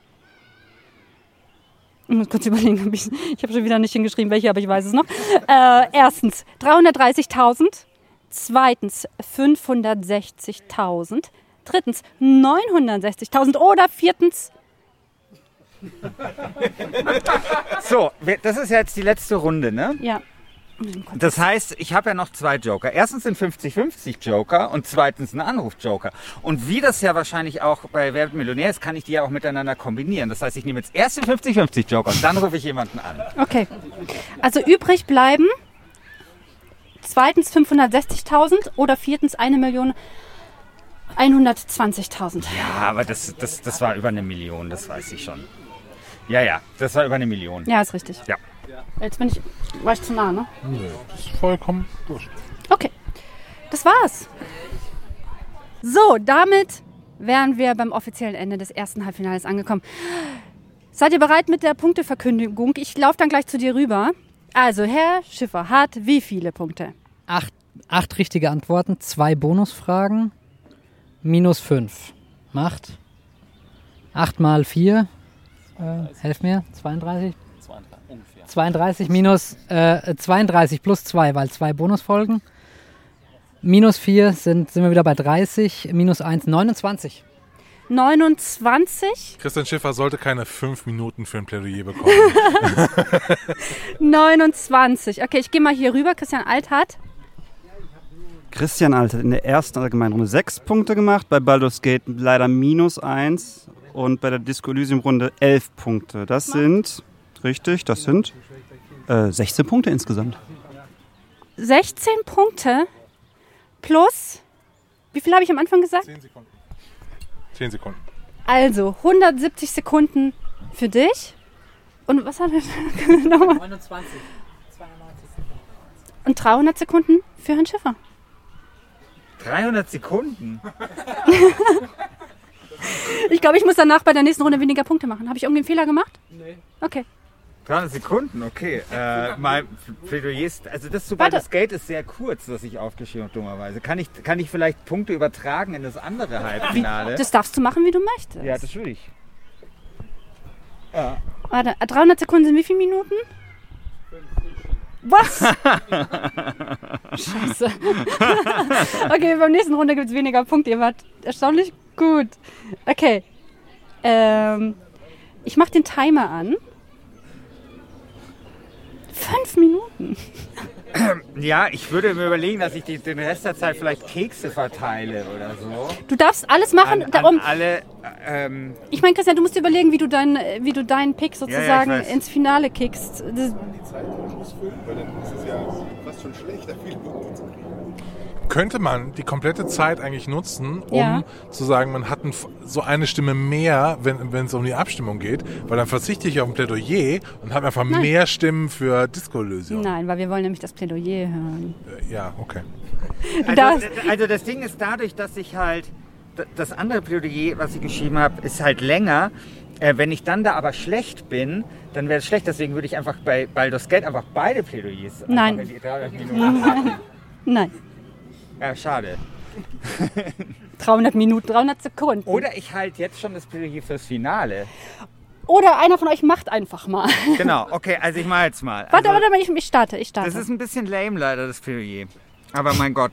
ich muss kurz überlegen, ich, ich habe schon wieder nicht hingeschrieben, welche, aber ich weiß es noch. Äh, erstens 330.000, zweitens 560.000, drittens 960.000 oder viertens So, das ist jetzt die letzte Runde, ne? Ja. Das heißt, ich habe ja noch zwei Joker. Erstens sind 50-50 Joker und zweitens ein Anruf-Joker. Und wie das ja wahrscheinlich auch bei Wer wird Millionär ist, kann ich die ja auch miteinander kombinieren. Das heißt, ich nehme jetzt erst den 50-50 Joker und dann rufe ich jemanden an. Okay. Also übrig bleiben zweitens 560.000 oder viertens 1 Million 120.000. Ja, aber das, das, das war über eine Million, das weiß ich schon. Ja, ja, das war über eine Million. Ja, ist richtig. Ja. Jetzt bin ich, war ich zu nah, ne? Nö, das ist vollkommen durch. Okay. Das war's. So, damit wären wir beim offiziellen Ende des ersten Halbfinales angekommen. Seid ihr bereit mit der Punkteverkündigung? Ich laufe dann gleich zu dir rüber. Also, Herr Schiffer hat wie viele Punkte? Acht, acht richtige Antworten, zwei Bonusfragen, minus fünf. Macht 8 mal 4, äh, helf mir, 32? 32 minus äh, 32 plus 2, weil zwei Bonusfolgen. Minus 4 sind, sind wir wieder bei 30. Minus 1, 29. 29. Christian Schiffer sollte keine fünf Minuten für ein Plädoyer bekommen. 29. Okay, ich gehe mal hier rüber. Christian Alt hat. Christian Alt hat in der ersten allgemeinen Runde sechs Punkte gemacht, bei Baldur's Gate leider minus eins und bei der Disco Elysium Runde elf Punkte. Das sind, richtig, das sind äh, 16 Punkte insgesamt. 16 Punkte plus. Wie viel habe ich am Anfang gesagt? Zehn Sekunden. Zehn Sekunden. Also 170 Sekunden für dich. Und was haben wir nochmal? 29. Und 300 Sekunden für Herrn Schiffer. 300 Sekunden. Ich glaube, ich muss danach bei der nächsten Runde weniger Punkte machen. Habe ich irgendwie einen Fehler gemacht? Nee. Okay. 300 Sekunden, okay. Äh, mein Plädoyer ist, also das zu Warte. Baldur's Gate ist sehr kurz, das ich aufgeschrieben habe, dummerweise. Kann ich, kann ich vielleicht Punkte übertragen in das andere Halbfinale? Das darfst du machen, wie du möchtest. ja, das will ich. Warte, 300 Sekunden sind wie viele Minuten? Was? Scheiße. okay, beim nächsten Runde gibt es weniger Punkte. Ihr wart erstaunlich gut. Okay. Ähm, ich mache den Timer an. Fünf Minuten. Ja, ich würde mir überlegen, dass ich die, den Rest der Zeit vielleicht Kekse verteile oder so. Du darfst alles machen. An, darum, an alle, ähm, ich meine, Christian, du musst dir überlegen, wie du, dein, wie du deinen Pick sozusagen weiß. ins Finale kickst. Das, die Zeit muss füllen, weil dann ist es ja fast schon schlechter, viele Punkte zu kriegen. Könnte man die komplette Zeit eigentlich nutzen, um Ja. zu sagen, man hat ein, so eine Stimme mehr, wenn es um die Abstimmung geht, weil dann verzichte ich auf ein Plädoyer und habe einfach Nein. mehr Stimmen für Disco-Lösung. nein, weil wir wollen nämlich das Plädoyer hören. Äh, Ja, okay. Also Das- das, also das Ding ist dadurch, dass ich halt das andere Plädoyer, was ich geschrieben habe, ist halt länger. Äh, wenn ich dann da aber schlecht bin, dann wäre es schlecht. Deswegen würde ich einfach bei Baldur's Gate einfach beide Plädoyers einfach Nein. in die 300 Minuten packen. Nein, Ja, schade. 300 Minuten, 300 Sekunden. Oder ich halte jetzt schon das Plädoyer fürs Finale. Oder einer von euch macht einfach mal. Genau, okay, also ich mache jetzt mal. Warte, also, warte ich, ich starte, ich starte. Das ist ein bisschen lame leider, das Plädoyer. Aber mein Gott.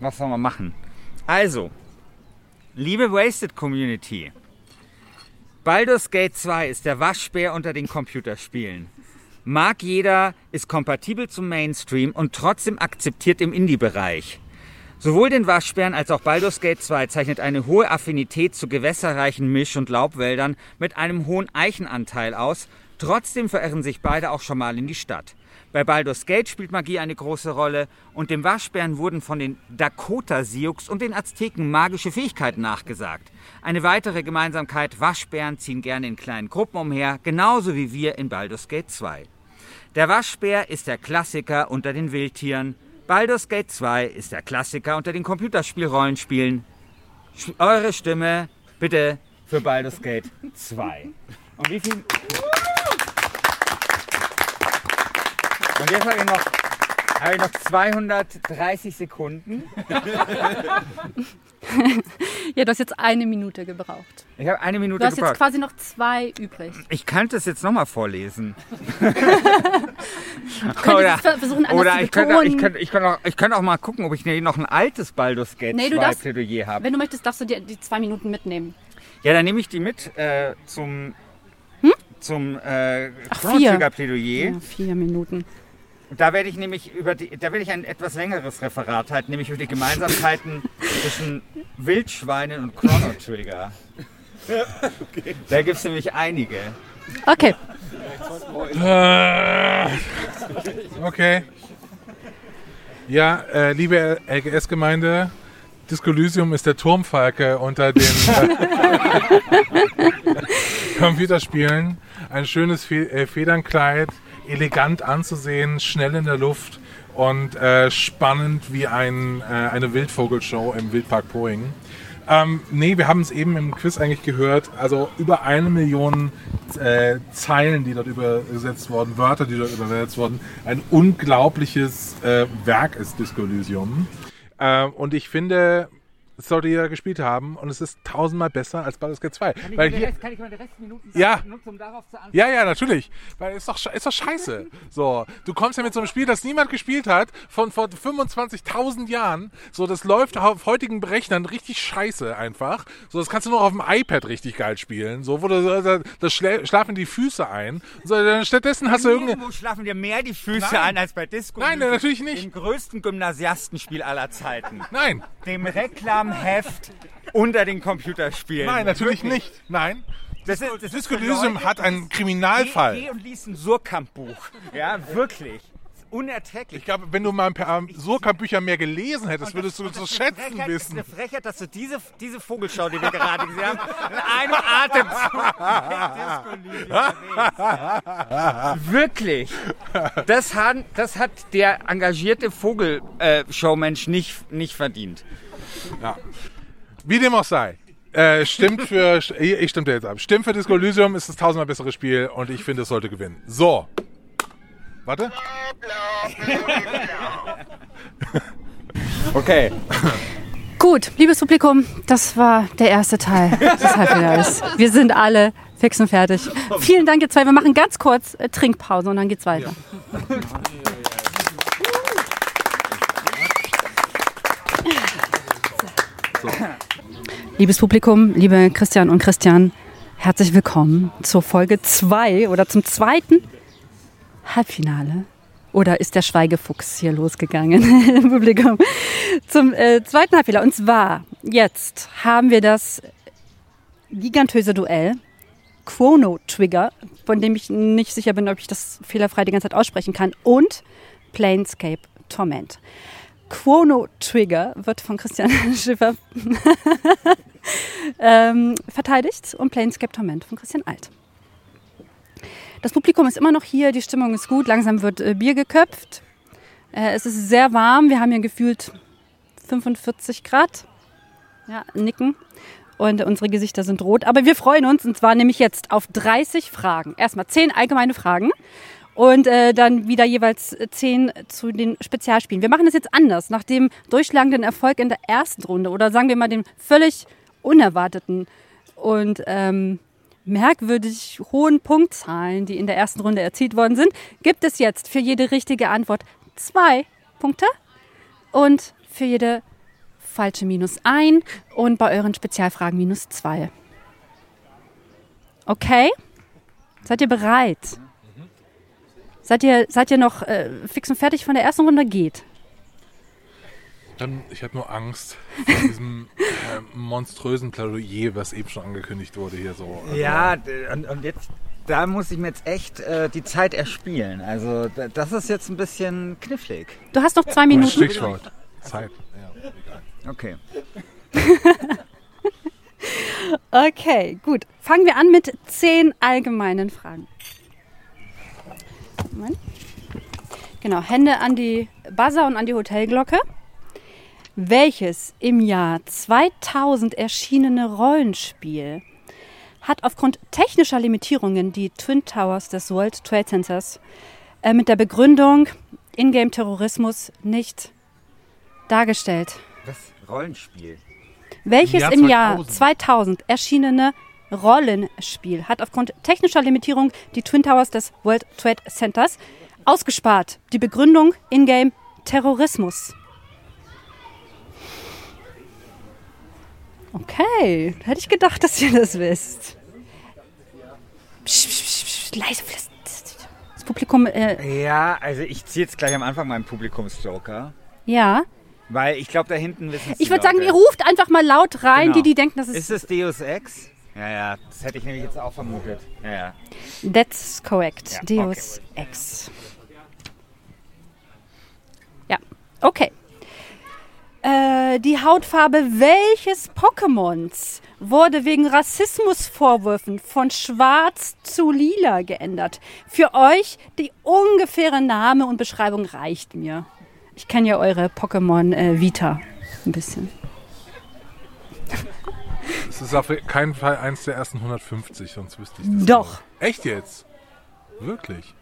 Was soll man machen? Also, liebe Wasted Community. Baldur's Gate 2 ist der Waschbär unter den Computerspielen. Mag jeder, ist kompatibel zum Mainstream und trotzdem akzeptiert im Indie-Bereich. Sowohl den Waschbären als auch Baldur's Gate 2 zeichnet eine hohe Affinität zu gewässerreichen Misch- und Laubwäldern mit einem hohen Eichenanteil aus. Trotzdem verirren sich beide auch schon mal in die Stadt. Bei Baldur's Gate spielt Magie eine große Rolle und dem Waschbären wurden von den Dakota-Sioux und den Azteken magische Fähigkeiten nachgesagt. Eine weitere Gemeinsamkeit, Waschbären ziehen gerne in kleinen Gruppen umher, genauso wie wir in Baldur's Gate 2. Der Waschbär ist der Klassiker unter den Wildtieren. Baldur's Gate 2 ist der Klassiker unter den Computerspielrollenspielen. Eure Stimme bitte für Baldur's Gate 2. Und wie viel? Und jetzt habe ich noch, habe ich noch 230 Sekunden. ja, du hast jetzt eine Minute gebraucht. Ich habe eine Minute Du hast jetzt gebraucht. quasi noch zwei übrig. Ich könnte es jetzt nochmal vorlesen. Ver- versuchen, oder ich könnte, ich, könnte, ich, könnte auch, ich könnte auch mal gucken, ob ich noch ein altes Baldur's Gate Nee, du 2 darfst- Plädoyer habe. Wenn du möchtest, darfst du dir die zwei Minuten mitnehmen. Ja, dann nehme ich die mit äh, zum, zum äh, Hm? vier. Plädoyer. Ja, vier Minuten. Da werde ich nämlich über die, da werde ich ein etwas längeres Referat halten, nämlich über die Gemeinsamkeiten zwischen Wildschweinen und Chrono Trigger. Da gibt es nämlich einige. Okay. Äh, Okay. Ja, äh, liebe LGS-Gemeinde, Discolysium ist der Turmfalke unter den äh, Computerspielen. Ein schönes Fe äh, Federnkleid, elegant anzusehen, schnell in der Luft und äh, spannend wie ein, äh, eine Wildvogelshow im Wildpark Poing. Ähm, nee, wir haben es eben im Quiz eigentlich gehört. Also über eine Million äh, Zeilen, die dort übersetzt wurden, Wörter, die dort übersetzt wurden. Ein unglaubliches äh, Werk ist Disco Elysium. Äh, und ich finde, sollte jeder gespielt haben und es ist tausendmal besser als Baldur's Gate 2. Kann ich, Weil hier, Rest, kann ich mal den Restminuten Ja. nutzen, um darauf zu antworten? ja, ja, natürlich. Weil ist doch, ist doch scheiße. So, du kommst ja mit so einem Spiel, das niemand gespielt hat, von vor 25.000 Jahren. So, das läuft auf heutigen Berechnern richtig scheiße einfach. So, das kannst du nur auf dem iPad richtig geil spielen. So, wo du, da, da schlä- schlafen die Füße ein. So, dann stattdessen hast du irgendeine. Irgendwo schlafen dir mehr die Füße Nein. ein als bei Disco. Nein, natürlich nicht. Dem größten Gymnasiastenspiel aller Zeiten. Nein, Dem Reklamheft unter den Computerspielen. nein, natürlich Wirklich. nicht. Nein. Das ist, das Disco Elysium hat einen Kriminalfall. Geh, geh und lies ein Surkamp-Buch. Ja, wirklich. Das ist unerträglich. Ich glaube, wenn du mal ein paar Surkamp-Bücher mehr gelesen hättest, würdest du das eine schätzen Frechheit, Das ist wissen. eine Frechheit, dass du diese, diese Vogelschau, die wir gerade gesehen haben, in einem Atemzug mit Disco Elysium erwähnst. Wirklich. Das hat, das hat der engagierte Vogelshowmensch nicht, nicht verdient. Wie dem auch sei. Äh, stimmt für, ich dir jetzt ab. Stimmt für Disco Elysium ist das tausendmal bessere Spiel und ich finde, es sollte gewinnen. So. Warte. Okay. Gut, liebes Publikum, das war der erste Teil des Halbfinals. Wir sind alle fix und fertig. Vielen Dank, ihr zwei. Wir machen ganz kurz äh, Trinkpause und dann geht's weiter. Liebes Publikum, liebe Christian und Christian, herzlich willkommen zur Folge 2 oder zum zweiten Halbfinale. Oder ist der Schweigefuchs hier losgegangen im Publikum? Zum äh, zweiten Halbfinale. Und zwar, jetzt haben wir das gigantöse Duell Chrono Trigger, von dem ich nicht sicher bin, ob ich das fehlerfrei die ganze Zeit aussprechen kann, und Planescape Torment. Chrono Trigger wird von Christian Schiffer ähm, verteidigt und Planescape Torment von Christian Alt. Das Publikum ist immer noch hier, die Stimmung ist gut, langsam wird äh, Bier geköpft. Äh, es ist sehr warm, wir haben hier gefühlt 45 Grad. Ja, nicken. Und unsere Gesichter sind rot. Aber wir freuen uns, und zwar nämlich jetzt auf 30 Fragen. Erstmal 10 allgemeine Fragen und äh, dann wieder jeweils 10 zu den Spezialspielen. Wir machen das jetzt anders. Nach dem durchschlagenden Erfolg in der ersten Runde oder sagen wir mal dem völlig unerwarteten und ähm, merkwürdig hohen Punktzahlen, die in der ersten Runde erzielt worden sind, gibt es jetzt für jede richtige Antwort zwei Punkte und für jede falsche minus ein und bei euren Spezialfragen minus zwei. Okay? Seid ihr bereit? Seid ihr, seid ihr noch äh, fix und fertig von der ersten Runde? Geht. Dann, ich habe nur Angst vor diesem äh, monströsen Plädoyer, was eben schon angekündigt wurde hier so. Also, Ja, und, und jetzt, da muss ich mir jetzt echt äh, die Zeit erspielen. Also das ist jetzt ein bisschen knifflig. Du hast noch zwei Minuten. Stichwort. Zeit. Ja, egal. Okay. Okay, gut. Fangen wir an mit zehn allgemeinen Fragen. Moment. Genau, Hände an die Buzzer und an die Hotelglocke. Welches im Jahr 2000 erschienene Rollenspiel hat aufgrund technischer Limitierungen die Twin Towers des World Trade Centers äh, mit der Begründung Ingame-Terrorismus nicht dargestellt? Das Rollenspiel. Welches Jahr im Jahr 2000. 2000 erschienene Rollenspiel hat aufgrund technischer Limitierung die Twin Towers des World Trade Centers ausgespart? Die Begründung Ingame Terrorismus. Okay, hätte ich gedacht, dass ihr das wisst. Psch, psch, psch, leise, das das Publikum, äh, Ja, also ich ziehe jetzt gleich am Anfang meinen Publikumsjoker. ja. Weil ich glaube, da hinten wissen Ich würde sagen, ihr ruft einfach mal laut rein, Genau. die, die denken, das ist Ist es Deus Ex? Ja, ja, das hätte ich nämlich jetzt auch vermutet. Ja, ja. That's correct. Ja, Deus Ex. Ja, okay. Äh, die Hautfarbe welches Pokémons wurde wegen Rassismusvorwürfen von schwarz zu lila geändert? Für euch die ungefähre Name und Beschreibung reicht mir. Ich kenne ja eure Pokémon äh, Vita ein bisschen. Es ist auf keinen Fall eins der ersten 150, sonst wüsste ich das. Doch. Echt jetzt? Wirklich?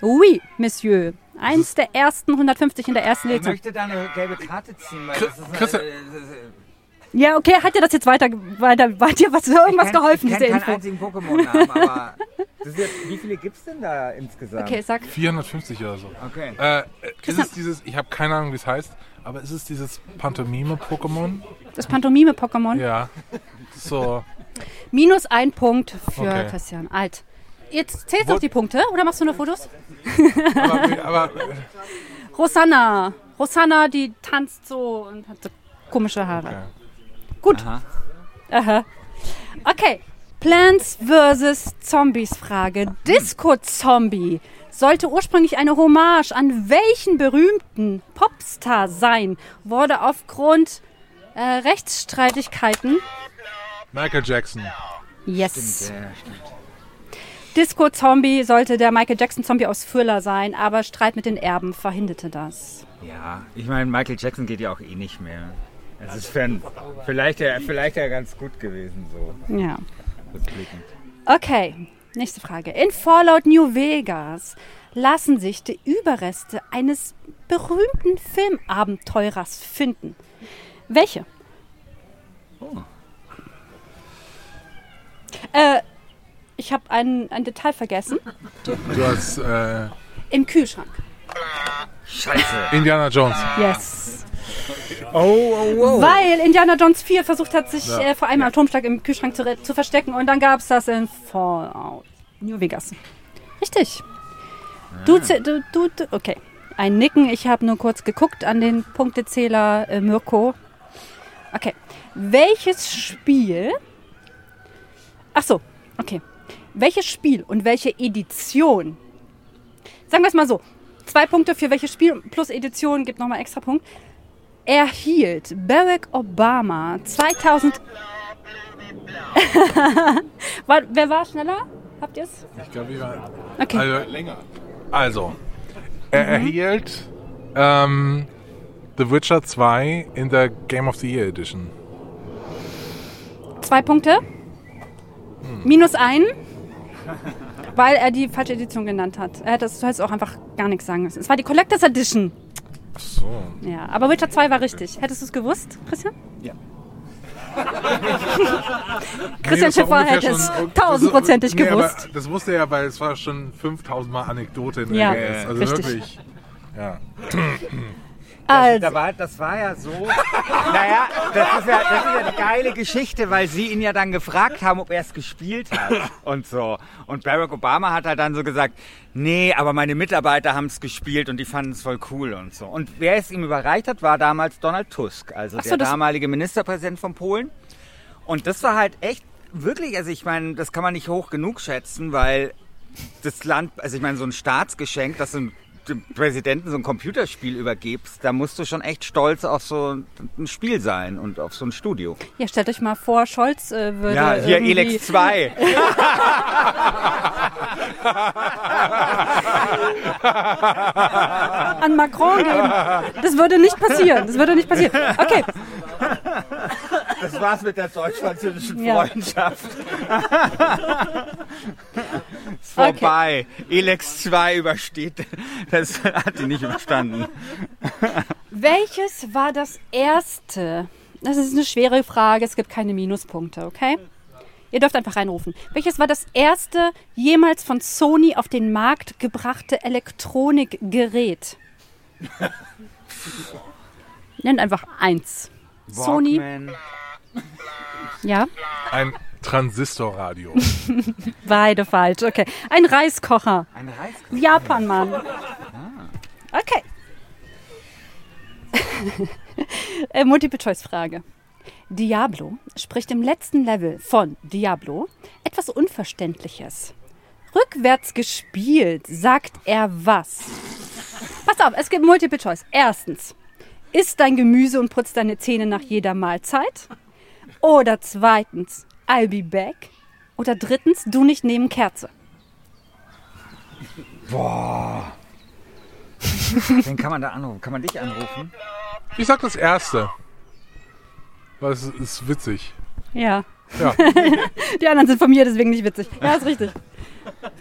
Oui, Monsieur. Eins der ersten 150 in der ersten Ich Lesung. möchte da eine gelbe Karte ziehen, weil das ist Christian- äh, ist, äh, Ja, okay, hat dir das jetzt weiter, weiter, hat dir was, irgendwas ich kenn, geholfen, ich diese Info? keinen einzigen Pokémon-Namen, aber das ist jetzt, wie viele gibt es denn da insgesamt? Okay, sag. 450 oder so. Okay. Äh, ist Christian- es dieses, ich habe keine Ahnung, wie es heißt, aber ist es dieses Pantomime-Pokémon? Das Pantomime-Pokémon. Ja. So. Minus ein Punkt für Okay. Christian. Alt. Jetzt zählst du auch die Punkte oder machst du nur Fotos? Aber, aber Rosanna. Rosanna, die tanzt so und hat so komische Haare. Okay. Gut. Aha. Aha. Okay. Plants vs. Zombies Frage. Disco Zombie sollte ursprünglich eine Hommage an welchen berühmten Popstar sein, wurde aufgrund äh, Rechtsstreitigkeiten. Michael Jackson. Yes. Ja, stimmt. Disco Zombie sollte der Michael Jackson Zombie aus Thriller sein, aber Streit mit den Erben verhinderte das. Ja, ich meine, Michael Jackson geht ja auch eh nicht mehr. Es ist für, vielleicht, ja, vielleicht ja ganz gut gewesen, so Ja. Okay, nächste Frage. In Fallout New Vegas lassen sich die Überreste eines berühmten Filmabenteurers finden. Welche? Äh, ich habe ein, ein Detail vergessen. Du hast äh, Im Kühlschrank. Scheiße. Indiana Jones. Yes. Oh, oh, oh. Weil Indiana Jones 4 versucht hat, sich Ja. äh, vor einem Atomschlag im Kühlschrank zu, zu verstecken und dann gab es das in Fallout New Vegas. Richtig. Du, zäh- du, du, du, okay. Ein Nicken, ich habe nur kurz geguckt an den Punktezähler äh, Mirko. Okay. Welches Spiel. Ach so, okay. Welches Spiel und welche Edition? Sagen wir es mal so. Zwei Punkte für welches Spiel plus Edition gibt nochmal extra Punkt erhielt Barack Obama 2000. war, wer war schneller? Habt ihr es? Ich glaube, ich war. Okay. Also, also er erhielt ähm, The Witcher 2 in der Game of the Year Edition. Zwei Punkte. Minus ein. Weil er die falsche Edition genannt hat. Er hätte, du hättest auch einfach gar nichts sagen müssen. Es war die Collectors Edition. Ach so. Ja, aber Witcher 2 war richtig. Hättest du es gewusst, Christian? Ja. Christian das war Schiffer hätte es tausendprozentig nee, gewusst. Aber das wusste er ja, weil es war schon 5000 Mal Anekdote in Ja, der GS. Also richtig. wirklich. Ja. Also, Da war, das war ja so. naja, das ist ja, das ist ja eine geile Geschichte, weil sie ihn ja dann gefragt haben, ob er es gespielt hat und so. Und Barack Obama hat halt dann so gesagt, nee, aber meine Mitarbeiter haben es gespielt und die fanden es voll cool und so. Und wer es ihm überreicht hat, war damals Donald Tusk, also so, der das- damalige Ministerpräsident von Polen. Und das war halt echt wirklich, also ich meine, das kann man nicht hoch genug schätzen, weil das Land, also ich meine, so ein Staatsgeschenk, dass du dem Präsidenten so ein Computerspiel übergibst, da musst du schon echt stolz auf so ein Spiel sein und auf so ein Studio. ja, stellt euch mal vor, Scholz äh, würde. Ja, hier irgendwie- Elex 2. an Macron geben. Das würde nicht passieren. Das würde nicht passieren. Okay, Das war's mit der deutsch-französischen Ja. Freundschaft. Ist vorbei. Elex 2 übersteht. Das hat die nicht überstanden. welches war das erste? Das ist eine schwere Frage. Es gibt keine Minuspunkte, okay? Ihr dürft einfach reinrufen. Welches war das erste jemals von Sony auf den Markt gebrachte Elektronikgerät? Nennt einfach eins. Sony, Walkman. Ja, Ein Transistorradio. beide falsch. Okay, ein Reiskocher. Ein Reiskocher. Japan, Mann. Okay. äh, Multiple-Choice-Frage. Diablo spricht im letzten Level von Diablo etwas Unverständliches. Rückwärts gespielt sagt er was? Pass auf, es gibt Multiple-Choice. Erstens, isst dein Gemüse und putzt deine Zähne nach jeder Mahlzeit? Oder zweitens, I'll be back? Oder drittens, du nicht neben Kerze? Wen kann man da anrufen? Kann man dich anrufen? Ich sag das erste. Weil es ist witzig. Ja. Ja. Die anderen sind von mir, deswegen nicht witzig. Ja, ist richtig.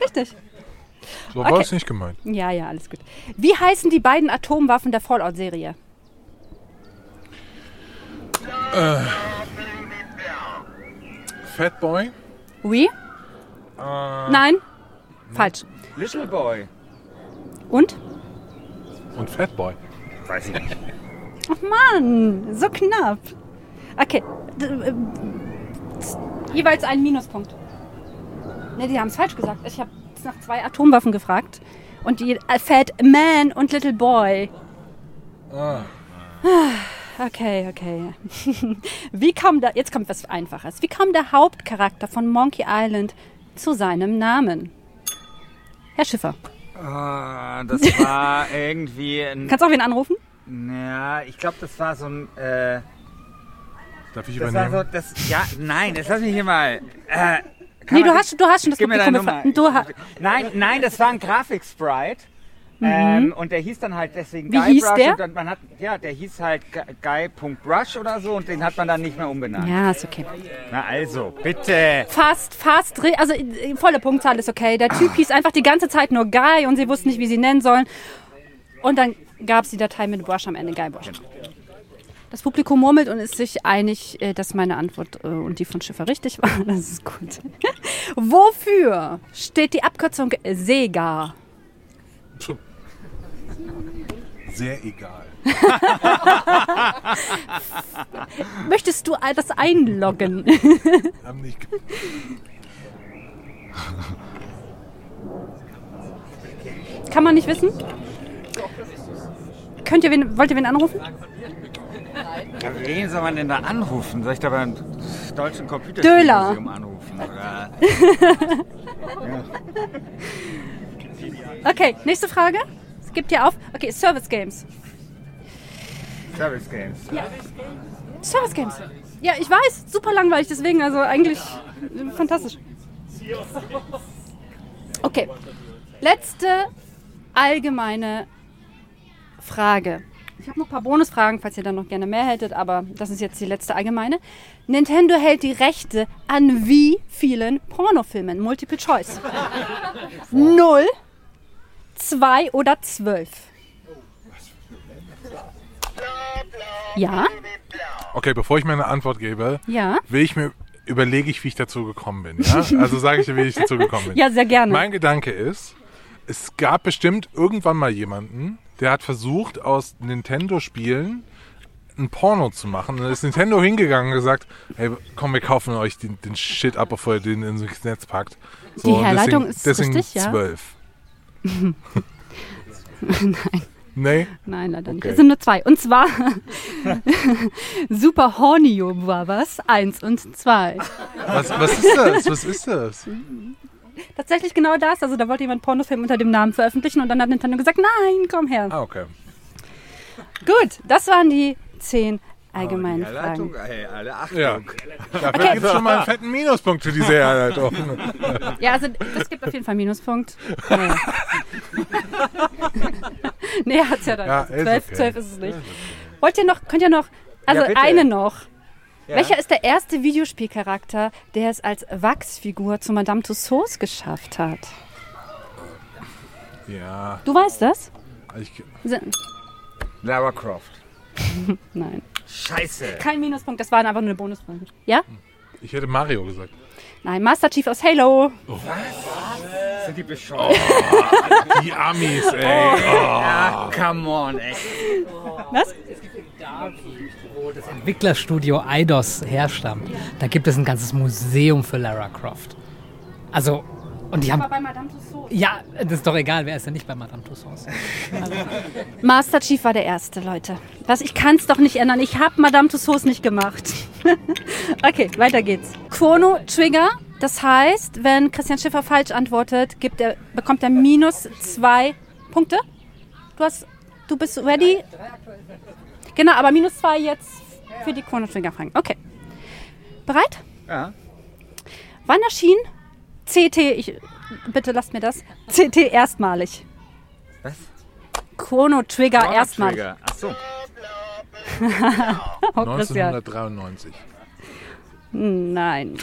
Richtig. So war Okay. es nicht gemeint. Ja, ja, alles gut. Wie heißen die beiden Atomwaffen der Fallout-Serie? Fatboy. Oui? Äh, Nein? Falsch. Little Boy. Und? Und Fatboy. Weiß ich nicht. Ach Mann, so knapp. Okay. D äh, jeweils einen Minuspunkt. Ne, die haben es falsch gesagt. Ich habe nach zwei Atomwaffen gefragt. Und die äh, Fat Man und Little Boy. Ah. Okay, okay. Wie kam da, jetzt kommt was Einfaches. Wie kam der Hauptcharakter von Monkey Island zu seinem Namen? Herr Schiffer, Ah, das war irgendwie ein. kannst du auch wen anrufen? Ja, ich glaube, das war so ein. Äh, Darf ich das war übernehmen? so. Das, ja, nein, das lass mich hier mal. Äh, Nee, du hast, du hast schon das Gib mir Publikum deine Nummer. Du ha Nein, nein, das war ein Grafiksprite. Ähm, und der hieß dann halt deswegen Mhm. Wie Guy hieß Brush der? und dann, man hat ja, der hieß halt Gu- Guy.brush oder so und den hat man dann nicht mehr umbenannt. ja, ist okay. Na also, bitte. Fast, fast, also äh, volle Punktzahl ist okay. Der Typ hieß einfach die ganze Zeit nur Guy und sie wussten nicht, wie sie nennen sollen. Und dann gab es die Datei mit Brush am Ende, Guy Brush. Das Publikum murmelt und ist sich einig, äh, dass meine Antwort äh, und die von Schiffer richtig war. Das ist gut. Wofür steht die Abkürzung SEGA? Sehr egal. Möchtest du all das einloggen? Haben nicht ge- Kann man nicht wissen? Könnt ihr wen, wollt ihr wen anrufen? Ja, wen soll man denn da anrufen? Soll ich da beim Deutschen Döler. Computerspielmuseum anrufen? Oder? Okay, nächste Frage. Es gibt ja auf. Okay, Service Games. Service Games. Service Games. Ja, ich weiß, super langweilig, deswegen, also eigentlich fantastisch. Okay, letzte allgemeine Frage. Ich habe noch ein paar Bonusfragen, falls ihr dann noch gerne mehr hättet, aber das ist jetzt die letzte allgemeine. Nintendo hält die Rechte an wie vielen Pornofilmen? Multiple Choice. Null, zwei oder zwölf? Ja, Okay, bevor ich meine Antwort gebe, ja, will ich mir überlege ich, wie ich dazu gekommen bin. Ja? Also sage ich dir, wie ich dazu gekommen bin. ja, sehr gerne. Mein Gedanke ist, es gab bestimmt irgendwann mal jemanden, der hat versucht, aus Nintendo-Spielen ein Porno zu machen. Und dann ist Nintendo hingegangen und gesagt, hey, komm, wir kaufen euch den, den Shit ab, bevor ihr den ins Netz packt. So, Die Herleitung deswegen, ist deswegen richtig, ja? zwölf. Nein. Nee? Nein, leider nicht. Okay. Es sind nur zwei. Und zwar Super Hornio Brothers 1 und 2. Was, was ist das? Was ist das? Tatsächlich genau das. Also da wollte jemand Pornofilm unter dem Namen veröffentlichen und dann hat Nintendo gesagt, nein, komm her. Ah, okay. Gut, das waren die zehn allgemeinen Die Herleitung, Fragen. ey, alle Achtung. Ja. Dafür gibt es schon mal einen fetten Minuspunkt für diese Herleitung. Ja, also das gibt auf jeden Fall Minuspunkt. Naja. nee, hat's ja dann. Ja, Also ist zwölf, okay. zwölf ist es nicht. Wollt ihr noch, könnt ihr noch, also Ja, eine noch. Ja. Welcher ist der erste Videospielcharakter, der es als Wachsfigur zu Madame Tussauds geschafft hat? Ja, Du weißt das? ich, Lara Croft. Nein. Scheiße. Kein Minuspunkt, das waren einfach nur eine Bonusfrage. Ja? ich hätte Mario gesagt. Nein, Master Chief aus Halo. Sind die bescheuert? Die Amis, ey. Ach, come on, ey. Was? wo das Entwicklerstudio Eidos herstammt, da gibt es ein ganzes Museum für Lara Croft. Also, und die haben. bei Madame Tussauds. Ja, das ist doch egal, wer ist denn nicht bei Madame Tussauds? Master Chief war der erste, Leute. Was, ich kann es doch nicht ändern. Ich habe Madame Tussauds nicht gemacht. okay, weiter geht's. Chrono Trigger. Das heißt, wenn Christian Schiffer falsch antwortet, gibt er, bekommt er minus zwei Punkte. Du hast, du bist ready? Genau, aber minus zwei jetzt für die Chrono Trigger Fragen. Okay. Bereit? Ja. Wann erschien CT, ich, bitte lasst mir das, CT erstmalig? Was? Chrono Trigger Chrono erstmalig. Trigger. Ach so. Oh, Christian. 1993. Nein.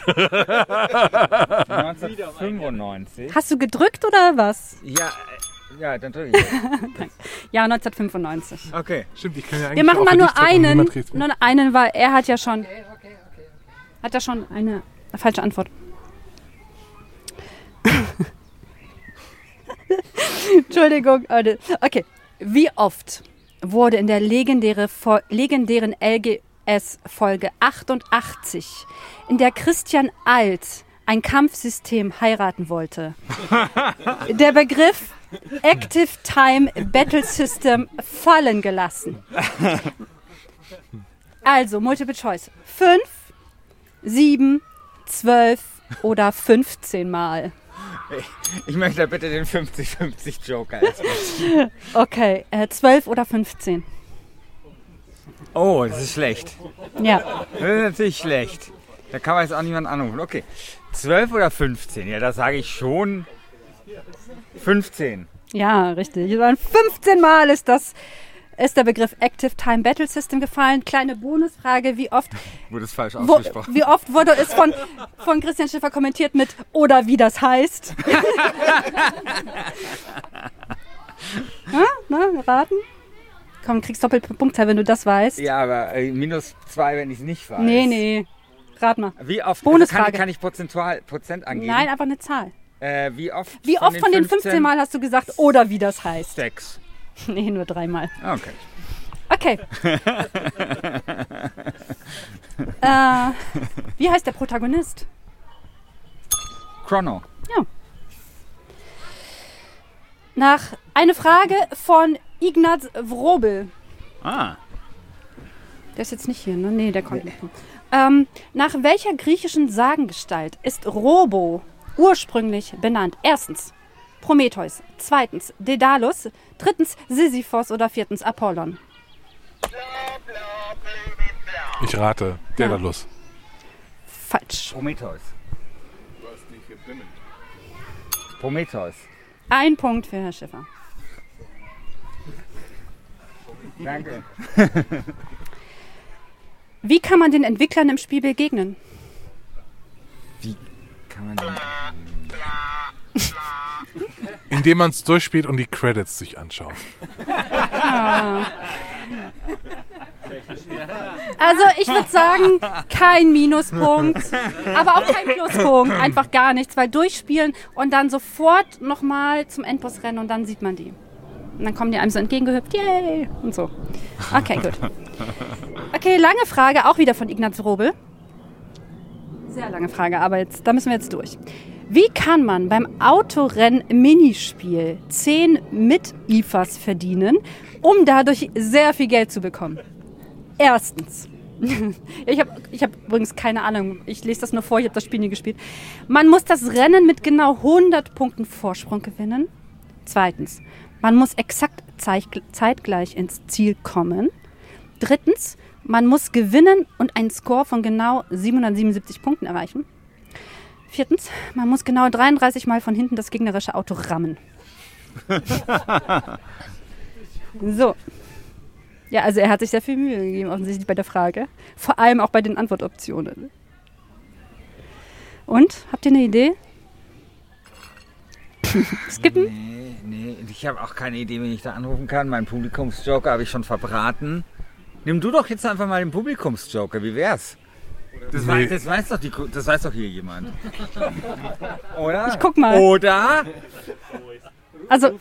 1995. Hast du gedrückt oder was? Ja, äh, ja, dann drücke ich. Ja, 1995. Okay. Stimmt, ich kann ja eigentlich Wir machen auch mal nur einen, nur einen, weil er hat ja schon, hat ja schon eine Falsche Antwort. Entschuldigung. Okay. Wie oft wurde in der legendäre, legendären LGS-Folge 88, in der Christian Alt ein Kampfsystem heiraten wollte, der Begriff Active Time Battle System fallen gelassen? Also, Multiple Choice. 5, 7, 12 oder 15 Mal. Ich möchte bitte den 50-50 Joker erstmal. Okay, äh, 12 oder 15. Oh, das ist schlecht. Ja. Das ist natürlich schlecht. Da kann man jetzt auch niemand anrufen. Okay. 12 oder 15? Ja, da sage ich schon 15. Ja, richtig. Es waren 15 Mal ist das ist der Begriff Active Time Battle System gefallen. Kleine Bonusfrage, wie oft, Wurde es falsch wo, ausgesprochen? wie oft wurde es von, von Christian Schiffer kommentiert mit oder wie das heißt? Na, na, raten? Komm, kriegst Doppelpunktteil, wenn du das weißt. Ja, aber äh, minus 2, wenn ich es nicht weiß. Nee, nee. Rat mal. Wie oft Bonusfrage. Kann, kann ich prozentual Prozent angeben? Nein, einfach eine Zahl. Äh, wie oft? Wie oft von den 15 Mal hast du gesagt, oder wie das heißt? 6. Nee, nur dreimal. Okay. Okay. äh, wie heißt der Protagonist? Chrono. Nach eine Frage von Ignaz Wrobel. Ah. Der ist jetzt nicht hier, ne? Nee, der kommt nicht. Ähm, nach welcher griechischen Sagengestalt ist Robo ursprünglich benannt? Erstens Prometheus, zweitens Daedalus, drittens Sisyphos oder viertens Apollon. Ich rate, Daedalus. Falsch. Prometheus. Du hast nicht gebimmelt. Prometheus. Ein Punkt für Herr Schiffer. Danke. Wie kann man den Entwicklern im Spiel begegnen? Wie kann man denn... Indem man es durchspielt und die Credits sich anschaut. Also ich würde sagen, kein Minuspunkt, aber auch kein Pluspunkt, einfach gar nichts, weil durchspielen und dann sofort nochmal zum Endboss rennen und dann sieht man die. Und dann kommen die einem so entgegengehüpft, yay, und so. Okay, gut. Okay, lange Frage, auch wieder von Ignaz Robel. Sehr lange Frage, aber jetzt, da müssen wir jetzt durch. Wie kann man beim Autorennen-Minispiel 10 Mit-IFAs verdienen, um dadurch sehr viel Geld zu bekommen? Erstens. Ich habe ich hab übrigens keine Ahnung. Ich lese das nur vor, ich habe das Spiel nie gespielt. Man muss das Rennen mit genau 100 Punkten Vorsprung gewinnen. Zweitens. Man muss exakt zeitgleich ins Ziel kommen. Drittens. Man muss gewinnen und einen Score von genau 777 Punkten erreichen. Viertens. Man muss genau 33 Mal von hinten das gegnerische Auto rammen. So. Ja, also er hat sich sehr viel Mühe gegeben, offensichtlich bei der Frage. Vor allem auch bei den Antwortoptionen. Und? Habt ihr eine Idee? Skippen? Nee, nee, ich habe auch keine Idee, wen ich da anrufen kann. Mein Publikumsjoker habe ich schon verbraten. Nimm du doch jetzt einfach mal den Publikumsjoker, wie wär's? Das, Nee. weiß, das, weiß doch die, das weiß doch hier jemand. Oder? Ich guck mal. Oder? Also,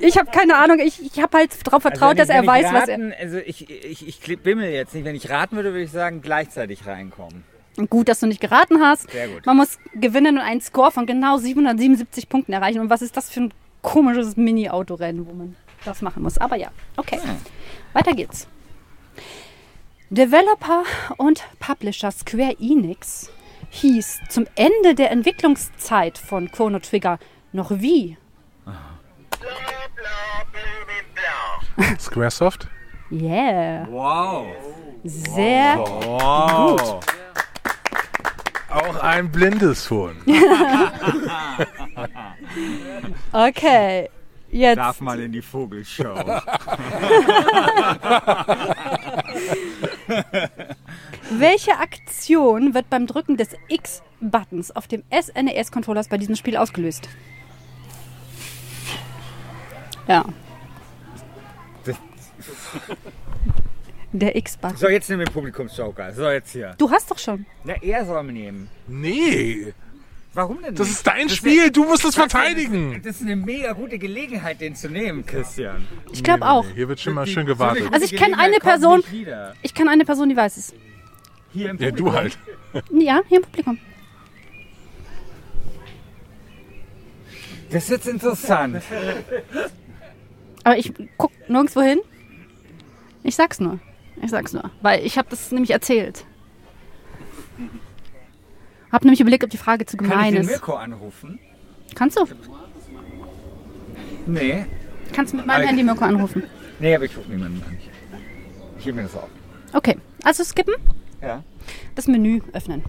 ich habe keine Ahnung. Ich, ich habe halt darauf vertraut, Also dass er wenn ich weiß, was er. raten, Also ich, ich, ich bimmel jetzt nicht. Wenn ich raten würde, würde ich sagen, gleichzeitig reinkommen. Gut, dass du nicht geraten hast. Sehr gut. Man muss gewinnen und einen Score von genau 777 Punkten erreichen. Und was ist das für ein komisches Mini-Autorennen, wo man das machen muss? Aber ja, okay. Weiter geht's. Developer und Publisher Square Enix hieß zum Ende der Entwicklungszeit von Chrono Trigger noch wie? Squaresoft? Yeah, Wow. sehr Wow. Auch ein blindes Huhn. okay. Jetzt Darf mal in die Vogelshow. Welche Aktion wird beim Drücken des X-Buttons auf dem SNES-Controllers bei diesem Spiel ausgelöst? Ja. Der X-Button. So, jetzt nehmen wir den Publikumsjoker. So, jetzt hier. Du hast doch schon. Na, er soll mir nehmen. Nee, Warum denn das nicht? ist dein Das Spiel, du musst es Das verteidigen. ist eine mega gute Gelegenheit, den zu nehmen, Christian. Ich glaube auch. Hier wird schon mal schön gewartet. Also ich kenne eine Person-. Ich kann eine Person, die weiß es. Hier im Ja, Publikum. du halt. Ja, hier im Publikum. Das ist jetzt interessant. Aber ich guck nirgendwo hin. Ich sag's nur. Ich sag's nur. Weil ich habe das nämlich erzählt. Hab nämlich überlegt, ob die Frage zu Kann ich gemein den ist. Mirko anrufen? Kannst du? Nee. Kannst mit meinem Aber- Handy Mirko anrufen. Nee, aber ich rufe niemanden an. Ich heb mir das auf. Okay, also skippen, Ja. das Menü öffnen.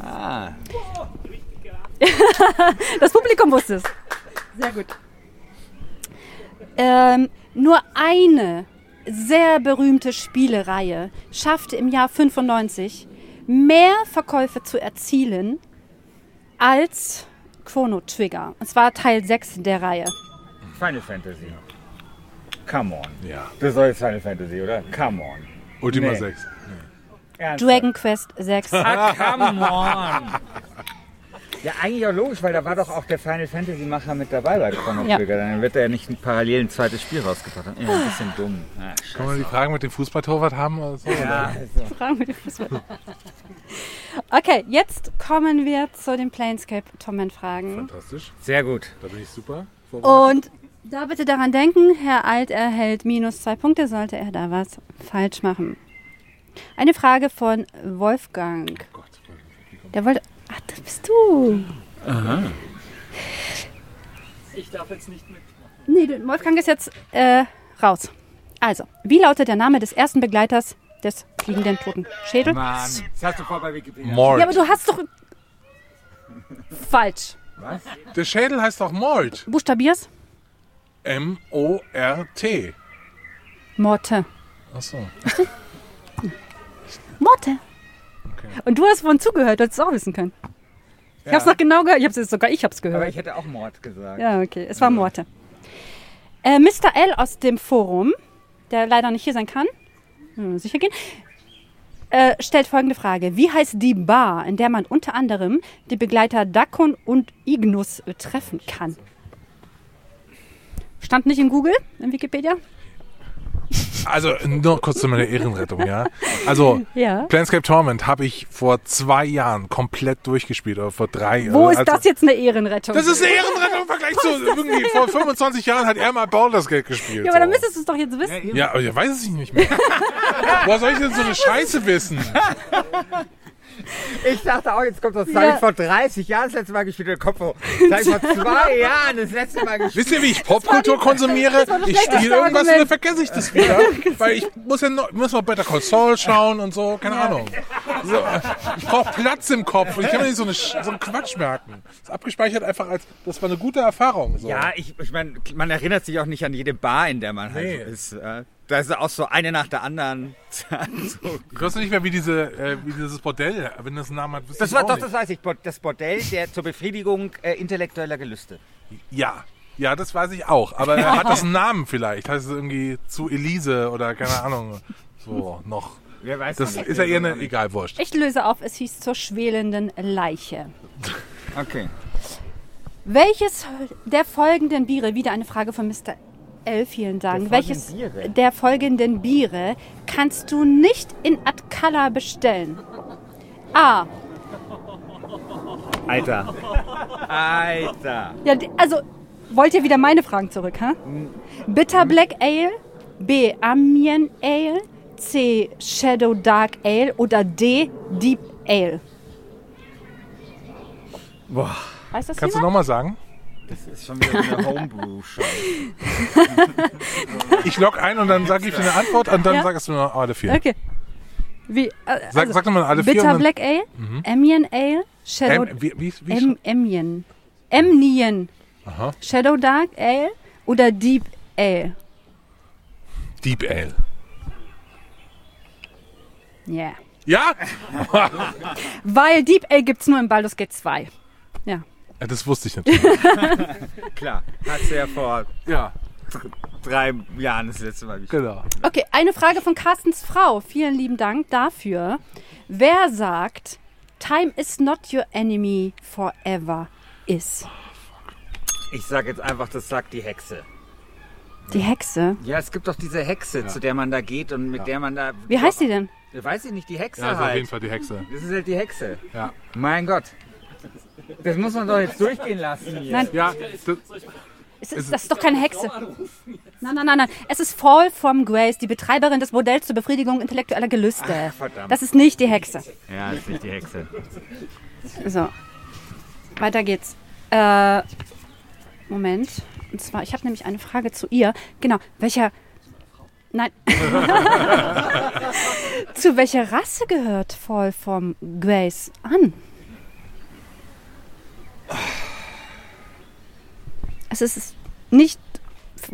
Ah. Das Publikum wusste es. Sehr gut. Ähm, nur eine sehr berühmte Spielereihe schaffte im Jahr 95 mehr Verkäufe zu erzielen als Chrono Trigger. Und zwar Teil 6 der Reihe. Final Fantasy. Come on. Ja, Das soll jetzt Final Fantasy, oder? Come on. Ultima Nee. 6. Ernsthaft? Dragon Quest 6. Ah, come on. Ja, eigentlich auch logisch, weil da war doch auch der Final Fantasy Macher mit dabei bei Chrono Ja. Trigger. Dann wird er ja nicht parallel ein zweites Spiel rausgebracht. Ja, ein bisschen dumm. Ah, Kann man die Fragen mit dem Fußballtorwart haben oder so? ja, also. Fragen wir die Fußball. Okay, jetzt kommen wir zu den Planescape-Torment-Fragen. Fantastisch, Sehr gut. da bin ich super. Und da bitte daran denken, Herr Alt erhält minus zwei Punkte, sollte er da was falsch machen. Eine Frage von Wolfgang. Gott, Der wollte. Ach, das bist du. Ich darf jetzt nicht mit. Nee, Wolfgang ist jetzt äh, raus. Also, wie lautet der Name des ersten Begleiters des fliegenden toten Schädel? Mann, das hast du vor bei Wikipedia. Mord. Ja, aber du hast doch. Falsch. Was? Der Schädel heißt doch Mord. Buchstabier's? M-O-R-T. Morte. Achso. Morte. Und du hast vorhin zugehört, du hättest es auch wissen können. Ich hab's noch genau gehört. Ich hab's sogar ich hab's gehört. Aber ich hätte auch Mord gesagt. Ja, okay. Es war Morte. Äh, Mr. L aus dem Forum, der leider nicht hier sein kann, hm, sicher gehen, äh, stellt folgende Frage. Wie heißt die Bar, in der man unter anderem die Begleiter Dakon und Ignus treffen kann? Stand nicht in Google, in Wikipedia? Also nur kurz zu meiner Ehrenrettung, ja. Also Ja. Planescape Torment habe ich vor zwei Jahren komplett durchgespielt oder vor drei. Wo äh, ist also- das jetzt eine Ehrenrettung? Das ist eine Ehrenrettung im Vergleich zu irgendwie vor 25 Jahren hat er mal Baldur's Gate gespielt. ja, aber dann so. müsstest du es doch jetzt wissen. Ja, aber ich weiß es nicht mehr. Woher soll ich denn so eine Scheiße wissen? Ich dachte auch, jetzt kommt das, das Ja. habe ich vor 30 Jahren das letzte Mal gespielt. Der Kopf hoch. Das habe ich vor zwei Jahren das letzte Mal gespielt. Wisst ihr, wie ich Popkultur konsumiere? Ich spiele irgendwas und dann vergesse ich das wieder. Weil ich muss ja noch, muss noch Better Call Saul schauen und so, keine Ahnung. So, ich brauche Platz im Kopf und ich kann mir nicht so, eine, so einen Quatsch merken. Das ist abgespeichert einfach als, das war eine gute Erfahrung. So. Ja, ich, ich meine, man erinnert sich auch nicht an jede Bar, in der man halt Nee. ist. äh, Da ist auch so eine nach der anderen. so. Du weißt nicht mehr, wie, diese, äh, wie dieses Bordell, wenn das einen Namen hat, Das war doch, nicht. das weiß ich, das Bordell der zur Befriedigung äh, intellektueller Gelüste. Ja. Ja, das weiß ich auch. Aber er hat das einen Namen vielleicht. Heißt es irgendwie zu Elise oder keine Ahnung. So, noch. Wer weiß Das nicht. ist ja eher eine, egal, wurscht. Ich löse auf, es hieß zur schwelenden Leiche. Okay. Welches der folgenden Biere, wieder eine Frage von Mr. L, vielen Dank. Der Welches Biere? der folgenden Biere kannst du nicht in Atkala bestellen? A. Alter. Alter. Ja, also wollt ihr wieder meine Fragen zurück, ha? Bitter Black Ale, B. Amiens Ale, C. Shadow Dark Ale oder D. Deep Ale? Boah, Weiß das Kannst du jemand? nochmal sagen? Das ist schon wieder so eine Homebrew-Show. Ich log ein und dann sage ich dir eine Antwort und dann Ja. sagst du nur alle vier. Okay. Wie, äh, Sag, also, sag nochmal alle vier. Bitter und dann, Black Ale, Amiens Ale, Shadow ähm, wie, wie, wie, Em, Emien. Emnien. Aha. Shadow Dark Ale oder Deep Ale? Deep Ale. Ja. Ja? Weil Deep Ale gibt's nur in Baldur's Gate 2. Ja. Ja, Das wusste ich natürlich. Klar, hast du ja vor ja. drei Jahren das letzte Mal gespielt. Genau. Okay, eine Frage von Carstens Frau. Vielen lieben Dank dafür. Wer sagt, Time is not your enemy forever is? Ich sage jetzt einfach, das sagt die Hexe. Die Hexe. Ja, es gibt doch diese Hexe, zu der man da geht und mit der man da. Wie heißt die denn? Weiß ich nicht, die Hexe Ja, also auf halt. jeden Fall die Hexe. Das ist halt die Hexe. Ja. Mein Gott. Das muss man doch jetzt durchgehen lassen hier. Nein. Ja, das, Es ist, das ist doch keine Hexe. Nein, nein, nein, nein. Es ist Fall from Grace, die Betreiberin des Bordells zur Befriedigung intellektueller Gelüste. verdammt. Das ist nicht die Hexe. Ja, das ist nicht die Hexe. So. Weiter geht's. Äh, Moment. Und zwar, ich habe nämlich eine Frage zu ihr. Genau. Welcher. Nein. zu welcher Rasse gehört Fall from Grace an? Es ist nicht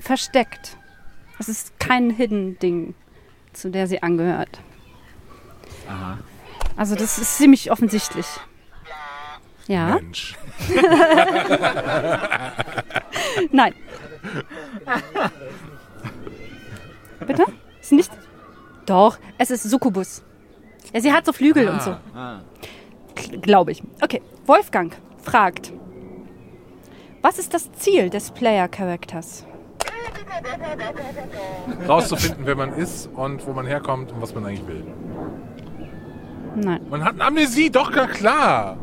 versteckt. Es ist kein Hidden-Ding, zu der sie angehört. Also das ist ziemlich offensichtlich. Ja? Mensch. Nein. Bitte? Ist nicht? Doch, es ist Succubus. Ja, sie hat so Flügel und so. Glaube ich. Okay, Wolfgang fragt. Was ist das Ziel des Player-Charakters? Rauszufinden, wer man ist und wo man herkommt und was man eigentlich will. Nein, Man hat eine Amnesie, doch, na klar.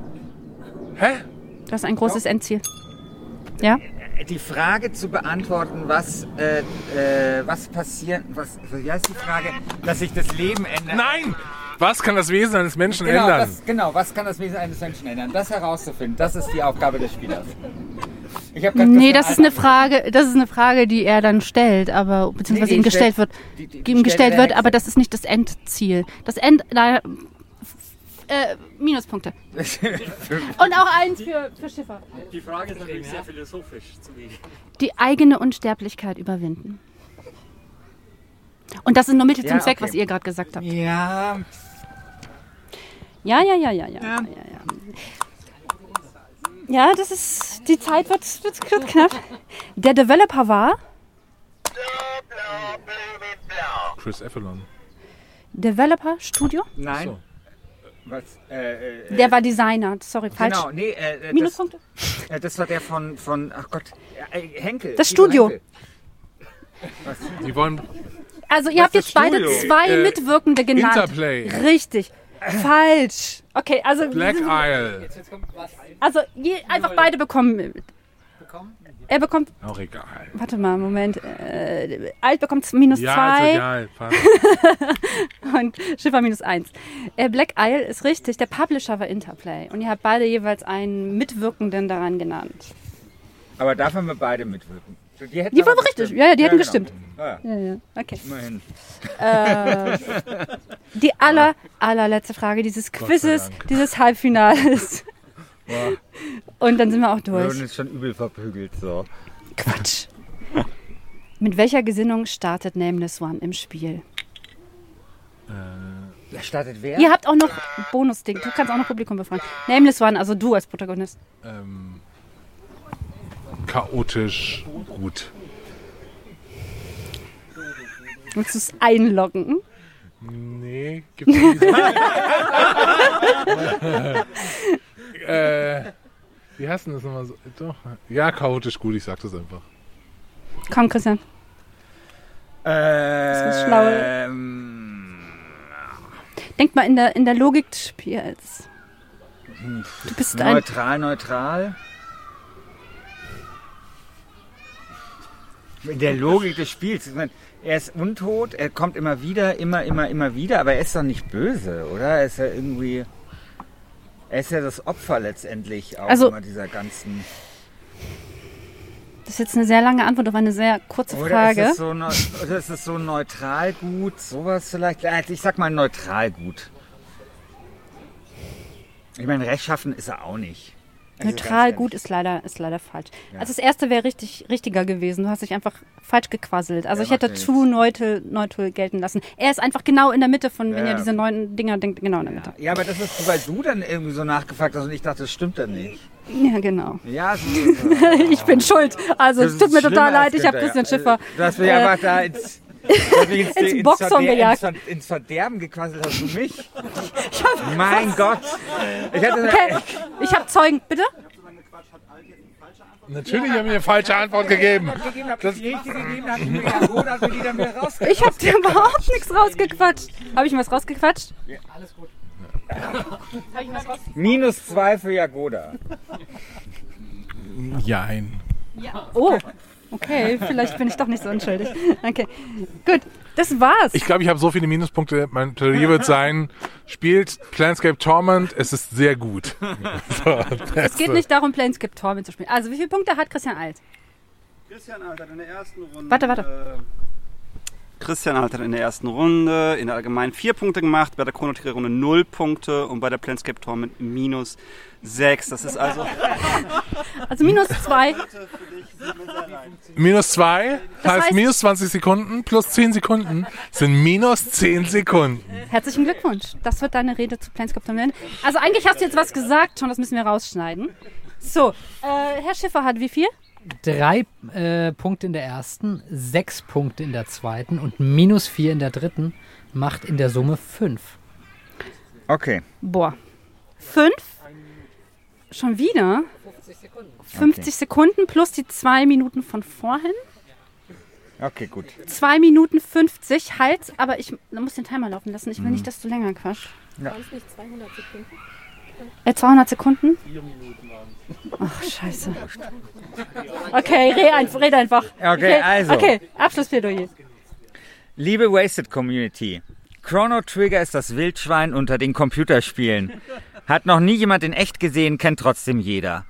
Hä? das ist ein großes Endziel. Ja? Die Frage zu beantworten, was, äh, äh, was passiert, was, wie heißt die Frage, dass sich das Leben ändert? Nein! Was kann das Wesen eines Menschen Genau, ändern? das, genau, was kann das Wesen eines Menschen ändern? Das herauszufinden, das ist die Aufgabe des Spielers. Ich hab Nee, das ist eine Frage, das ist eine Frage, die er dann stellt, aber beziehungsweise Nee, ihm die gestellt stellt- wird. die- die- ihm stellt gestellt wird, Hexe. aber das ist nicht das Endziel. Das End, da, äh, Minuspunkte. Und auch eins für, für Schiffer. Die Frage ist natürlich sehr philosophisch zu wie. Die eigene Unsterblichkeit überwinden. Und das ist nur Mittel Ja, zum Zweck, okay. was ihr gerade gesagt habt. Ja, Ja, ja, ja, ja, ja. Ja, ja, ja. ja das ist. Die Zeit wird, wird, wird knapp. Der Developer war Chris Effelon. Developer Studio. nein. So. Was, äh, äh, Der war Designer. Sorry, falsch. Genau, nee, äh, äh, das, Minuspunkte. äh, das war der von, von ach Gott, äh, Henkel. Das Studio. Henkel. Die wollen Also ihr habt das jetzt beide zwei Äh, Mitwirkende genannt. Interplay. Richtig. Falsch. Okay, also, Black Isle. also je, einfach beide bekommen. Er bekommt, Auch egal. warte mal, Moment. Äh, Alt bekommt minus Ja, ist zwei egal. Und Schiffer minus eins. Äh, Black Isle ist richtig, der Publisher war Interplay. Und ihr habt beide jeweils einen Mitwirkenden daran genannt. Aber darf man beide mitwirken? Die, hätten Die waren richtig, gestimmt. ja, ja, die hätten genau. gestimmt. Ah, Ja, ja, okay. immerhin. Äh, die aller, allerletzte Frage dieses Quizzes, dieses Halbfinales. Und dann sind wir auch Wir wurden durch. jetzt schon übel verprügelt, so. Quatsch. Mit welcher Gesinnung startet Nameless One im Spiel? Da startet wer? Ihr habt auch noch Bonusding. Du kannst auch noch Publikum befragen. Nameless One, also du als Protagonist. ähm, chaotisch gut. Willst du es einloggen? Nee, gibt's nicht. äh, wie heißt denn das nochmal so? Doch. Ja, chaotisch gut, ich sag das einfach. Komm, Christian. Das ist schlau. Ähm, Denk mal in der, in der Logik des Spiels. Du bist ein. neutral, In der Logik des Spiels. Ich meine, er ist untot, er kommt immer wieder, immer, immer, immer wieder, aber er ist doch nicht böse, oder? Er ist ja irgendwie. Er ist ja das Opfer letztendlich auch Also- immer dieser ganzen. Das ist jetzt eine sehr lange Antwort auf eine sehr kurze Oder Frage. ist so, neu- oder ist es so neutral gut? Sowas vielleicht? Ich sag mal neutral gut. Ich meine, rechtschaffen ist er auch nicht. Also Neutral gut ist leider, ist leider falsch. Ja. Also das erste wäre richtig, richtiger gewesen. Du hast dich einfach falsch gequasselt. Also Ja, ich hätte ja true neutral, neutral gelten lassen. Er ist einfach genau in der Mitte von, wenn Ja. ihr diese neuen Dinger denkt, genau in der Mitte. Ja, aber das ist, weil du dann irgendwie so nachgefragt hast und ich dachte, das stimmt dann nicht. Ja, genau. Ja, Ich bin schuld. Also, es tut mir total leid. Ich habe Christian. Schiffer. Du hast mich äh, einfach da ins, mich ins, ins Boxhorn gejagt. Ins, Ver- ins Verderben gequasselt hast du mich. mein Gott. Ich hatte Okay, ich habe Zeugen. Bitte? Natürlich haben wir eine falsche Antwort gegeben. gegeben, hab ich ja gut. Ich habe dir überhaupt nichts rausgequatscht. Habe ich was rausgequatscht? Minus zwei für Jagoda. Jein. Oh, okay. Vielleicht bin ich doch nicht so unschuldig. Okay, gut. Das war's. Ich glaube, ich habe so viele Minuspunkte. Mein Plädoyer wird sein, spielt Planescape Torment, es ist sehr gut. So, es geht nicht darum, Planescape Torment zu spielen. Also, wie viele Punkte hat Christian Alt? Christian Alt hat in der ersten Runde. Warte, warte. Christian hat in der ersten Runde in der allgemeinen vier Punkte gemacht, bei der Chrono Trigger Runde null Punkte und bei der Planescape Torment minus sechs. Das ist also Also minus zwei. Minus zwei Das heißt, heißt- minus 20 Sekunden plus 10 Sekunden sind minus 10 Sekunden. Herzlichen Glückwunsch. Das wird deine Rede zu Planescape Torment. Also eigentlich hast du jetzt was gesagt, schon das müssen wir rausschneiden. So, äh, Herr Schiffer hat wie viel? Drei äh, Punkte in der ersten, sechs Punkte in der zweiten und minus vier in der dritten macht in der Summe fünf. Okay. Boah. Fünf? Schon wieder? 50 Sekunden plus die zwei Minuten von vorhin. Okay, gut. Zwei Minuten 50, halt, aber ich muss den Timer laufen lassen. Ich will nicht, dass du länger quatsch. Waren es nicht 200 Sekunden? Äh, 200 Sekunden? Ach, scheiße. Okay, red, ein, red einfach. Okay, also. Okay, Abschlussplädoyer. Liebe Wasted Community, Chrono Trigger ist das Wildschwein unter den Computerspielen. Hat noch nie jemand in echt gesehen, kennt trotzdem jeder.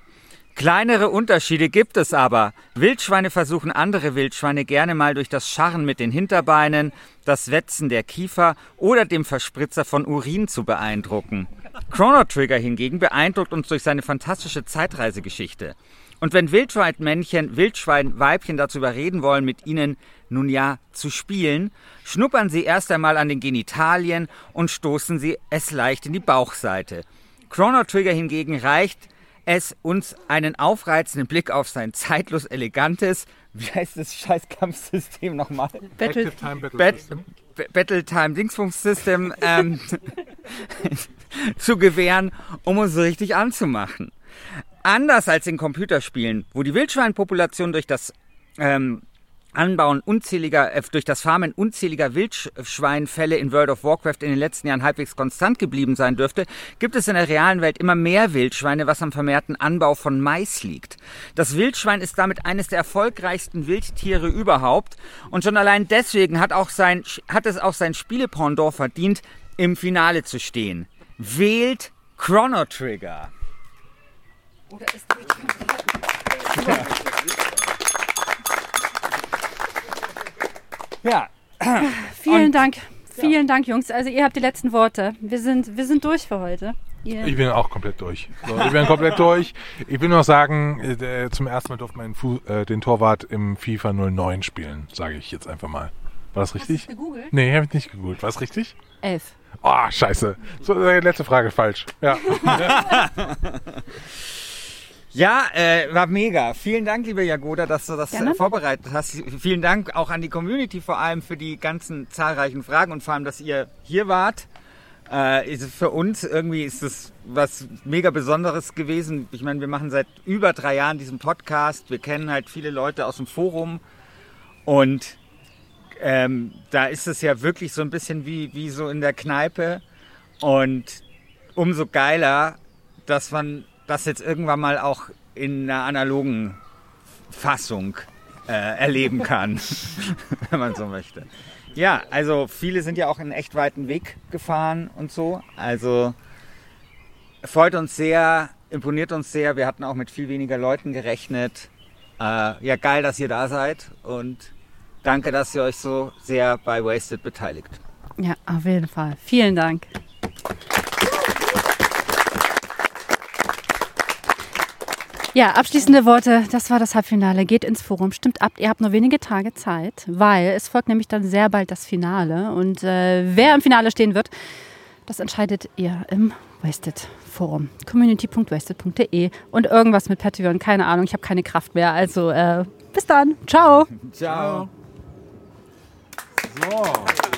Kleinere Unterschiede gibt es aber. Wildschweine versuchen andere Wildschweine gerne mal durch das Scharren mit den Hinterbeinen, das Wetzen der Kiefer oder dem Verspritzer von Urin zu beeindrucken. Chrono Trigger hingegen beeindruckt uns durch seine fantastische Zeitreisegeschichte. Und wenn Wildschweinmännchen Wildschweinweibchen dazu überreden wollen, mit ihnen nun ja zu spielen, schnuppern sie erst einmal an den Genitalien und stoßen sie es leicht in die Bauchseite. Chrono Trigger hingegen reicht es uns einen aufreizenden Blick auf sein zeitlos elegantes, wie heißt das Scheißkampfsystem nochmal? Battle. Active Time Battle Bat System. B- Battletime Dingsfunks System ähm, zu gewähren, um uns richtig anzumachen. Anders als in Computerspielen, wo die Wildschweinpopulation durch das ähm, Anbauen unzähliger, äh, durch das Farmen unzähliger Wildschweinfälle in World of Warcraft in den letzten Jahren halbwegs konstant geblieben sein dürfte, gibt es in der realen Welt immer mehr Wildschweine, was am vermehrten Anbau von Mais liegt. Das Wildschwein ist damit eines der erfolgreichsten Wildtiere überhaupt und schon allein deswegen hat, auch sein, hat es auch sein Spielependant verdient, im Finale zu stehen. Wählt Chrono Trigger. Ja, Vielen Und- Dank. Vielen Dank, Jungs. Also ihr habt die letzten Worte. Wir sind, wir sind durch für heute. Ihr, Ich bin auch komplett durch. So, ich bin komplett durch. Ich will noch sagen, äh, zum ersten Mal durfte man äh, den Torwart im FIFA 09 spielen, sage ich jetzt einfach mal. War das richtig? gegoogelt? Nee, habe ich nicht gegoogelt. War das richtig? Elf. Oh, scheiße. So, äh, letzte Frage falsch. Ja. Ja, äh, war mega. Vielen Dank, liebe Jagoda, dass du das Gerne. äh, vorbereitet hast. Vielen Dank auch an die Community vor allem für die ganzen zahlreichen Fragen und vor allem, dass ihr hier wart. Äh, ist für uns irgendwie ist es was mega Besonderes gewesen. Ich meine, wir machen seit über drei Jahren diesen Podcast. Wir kennen halt viele Leute aus dem Forum und ähm, da ist es ja wirklich so ein bisschen wie, wie so in der Kneipe und umso geiler, dass man das jetzt irgendwann mal auch in einer analogen Fassung äh, erleben kann, wenn man so möchte. Ja, also viele sind ja auch einen echt weiten Weg gefahren und so. Also freut uns sehr, imponiert uns sehr. Wir hatten auch mit viel weniger Leuten gerechnet. Äh, ja, geil, dass ihr da seid und danke, dass ihr euch so sehr bei Wasted beteiligt. Ja, auf jeden Fall. Vielen Dank. Ja, abschließende Worte. Das war das Halbfinale. Geht ins Forum. Stimmt ab. Ihr habt nur wenige Tage Zeit, weil es folgt nämlich dann sehr bald das Finale. Und äh, wer im Finale stehen wird, das entscheidet ihr im Wasted Forum. Community.wasted.de und irgendwas mit Patreon. Keine Ahnung, ich habe keine Kraft mehr. Also äh, bis dann. Ciao. Ciao. So.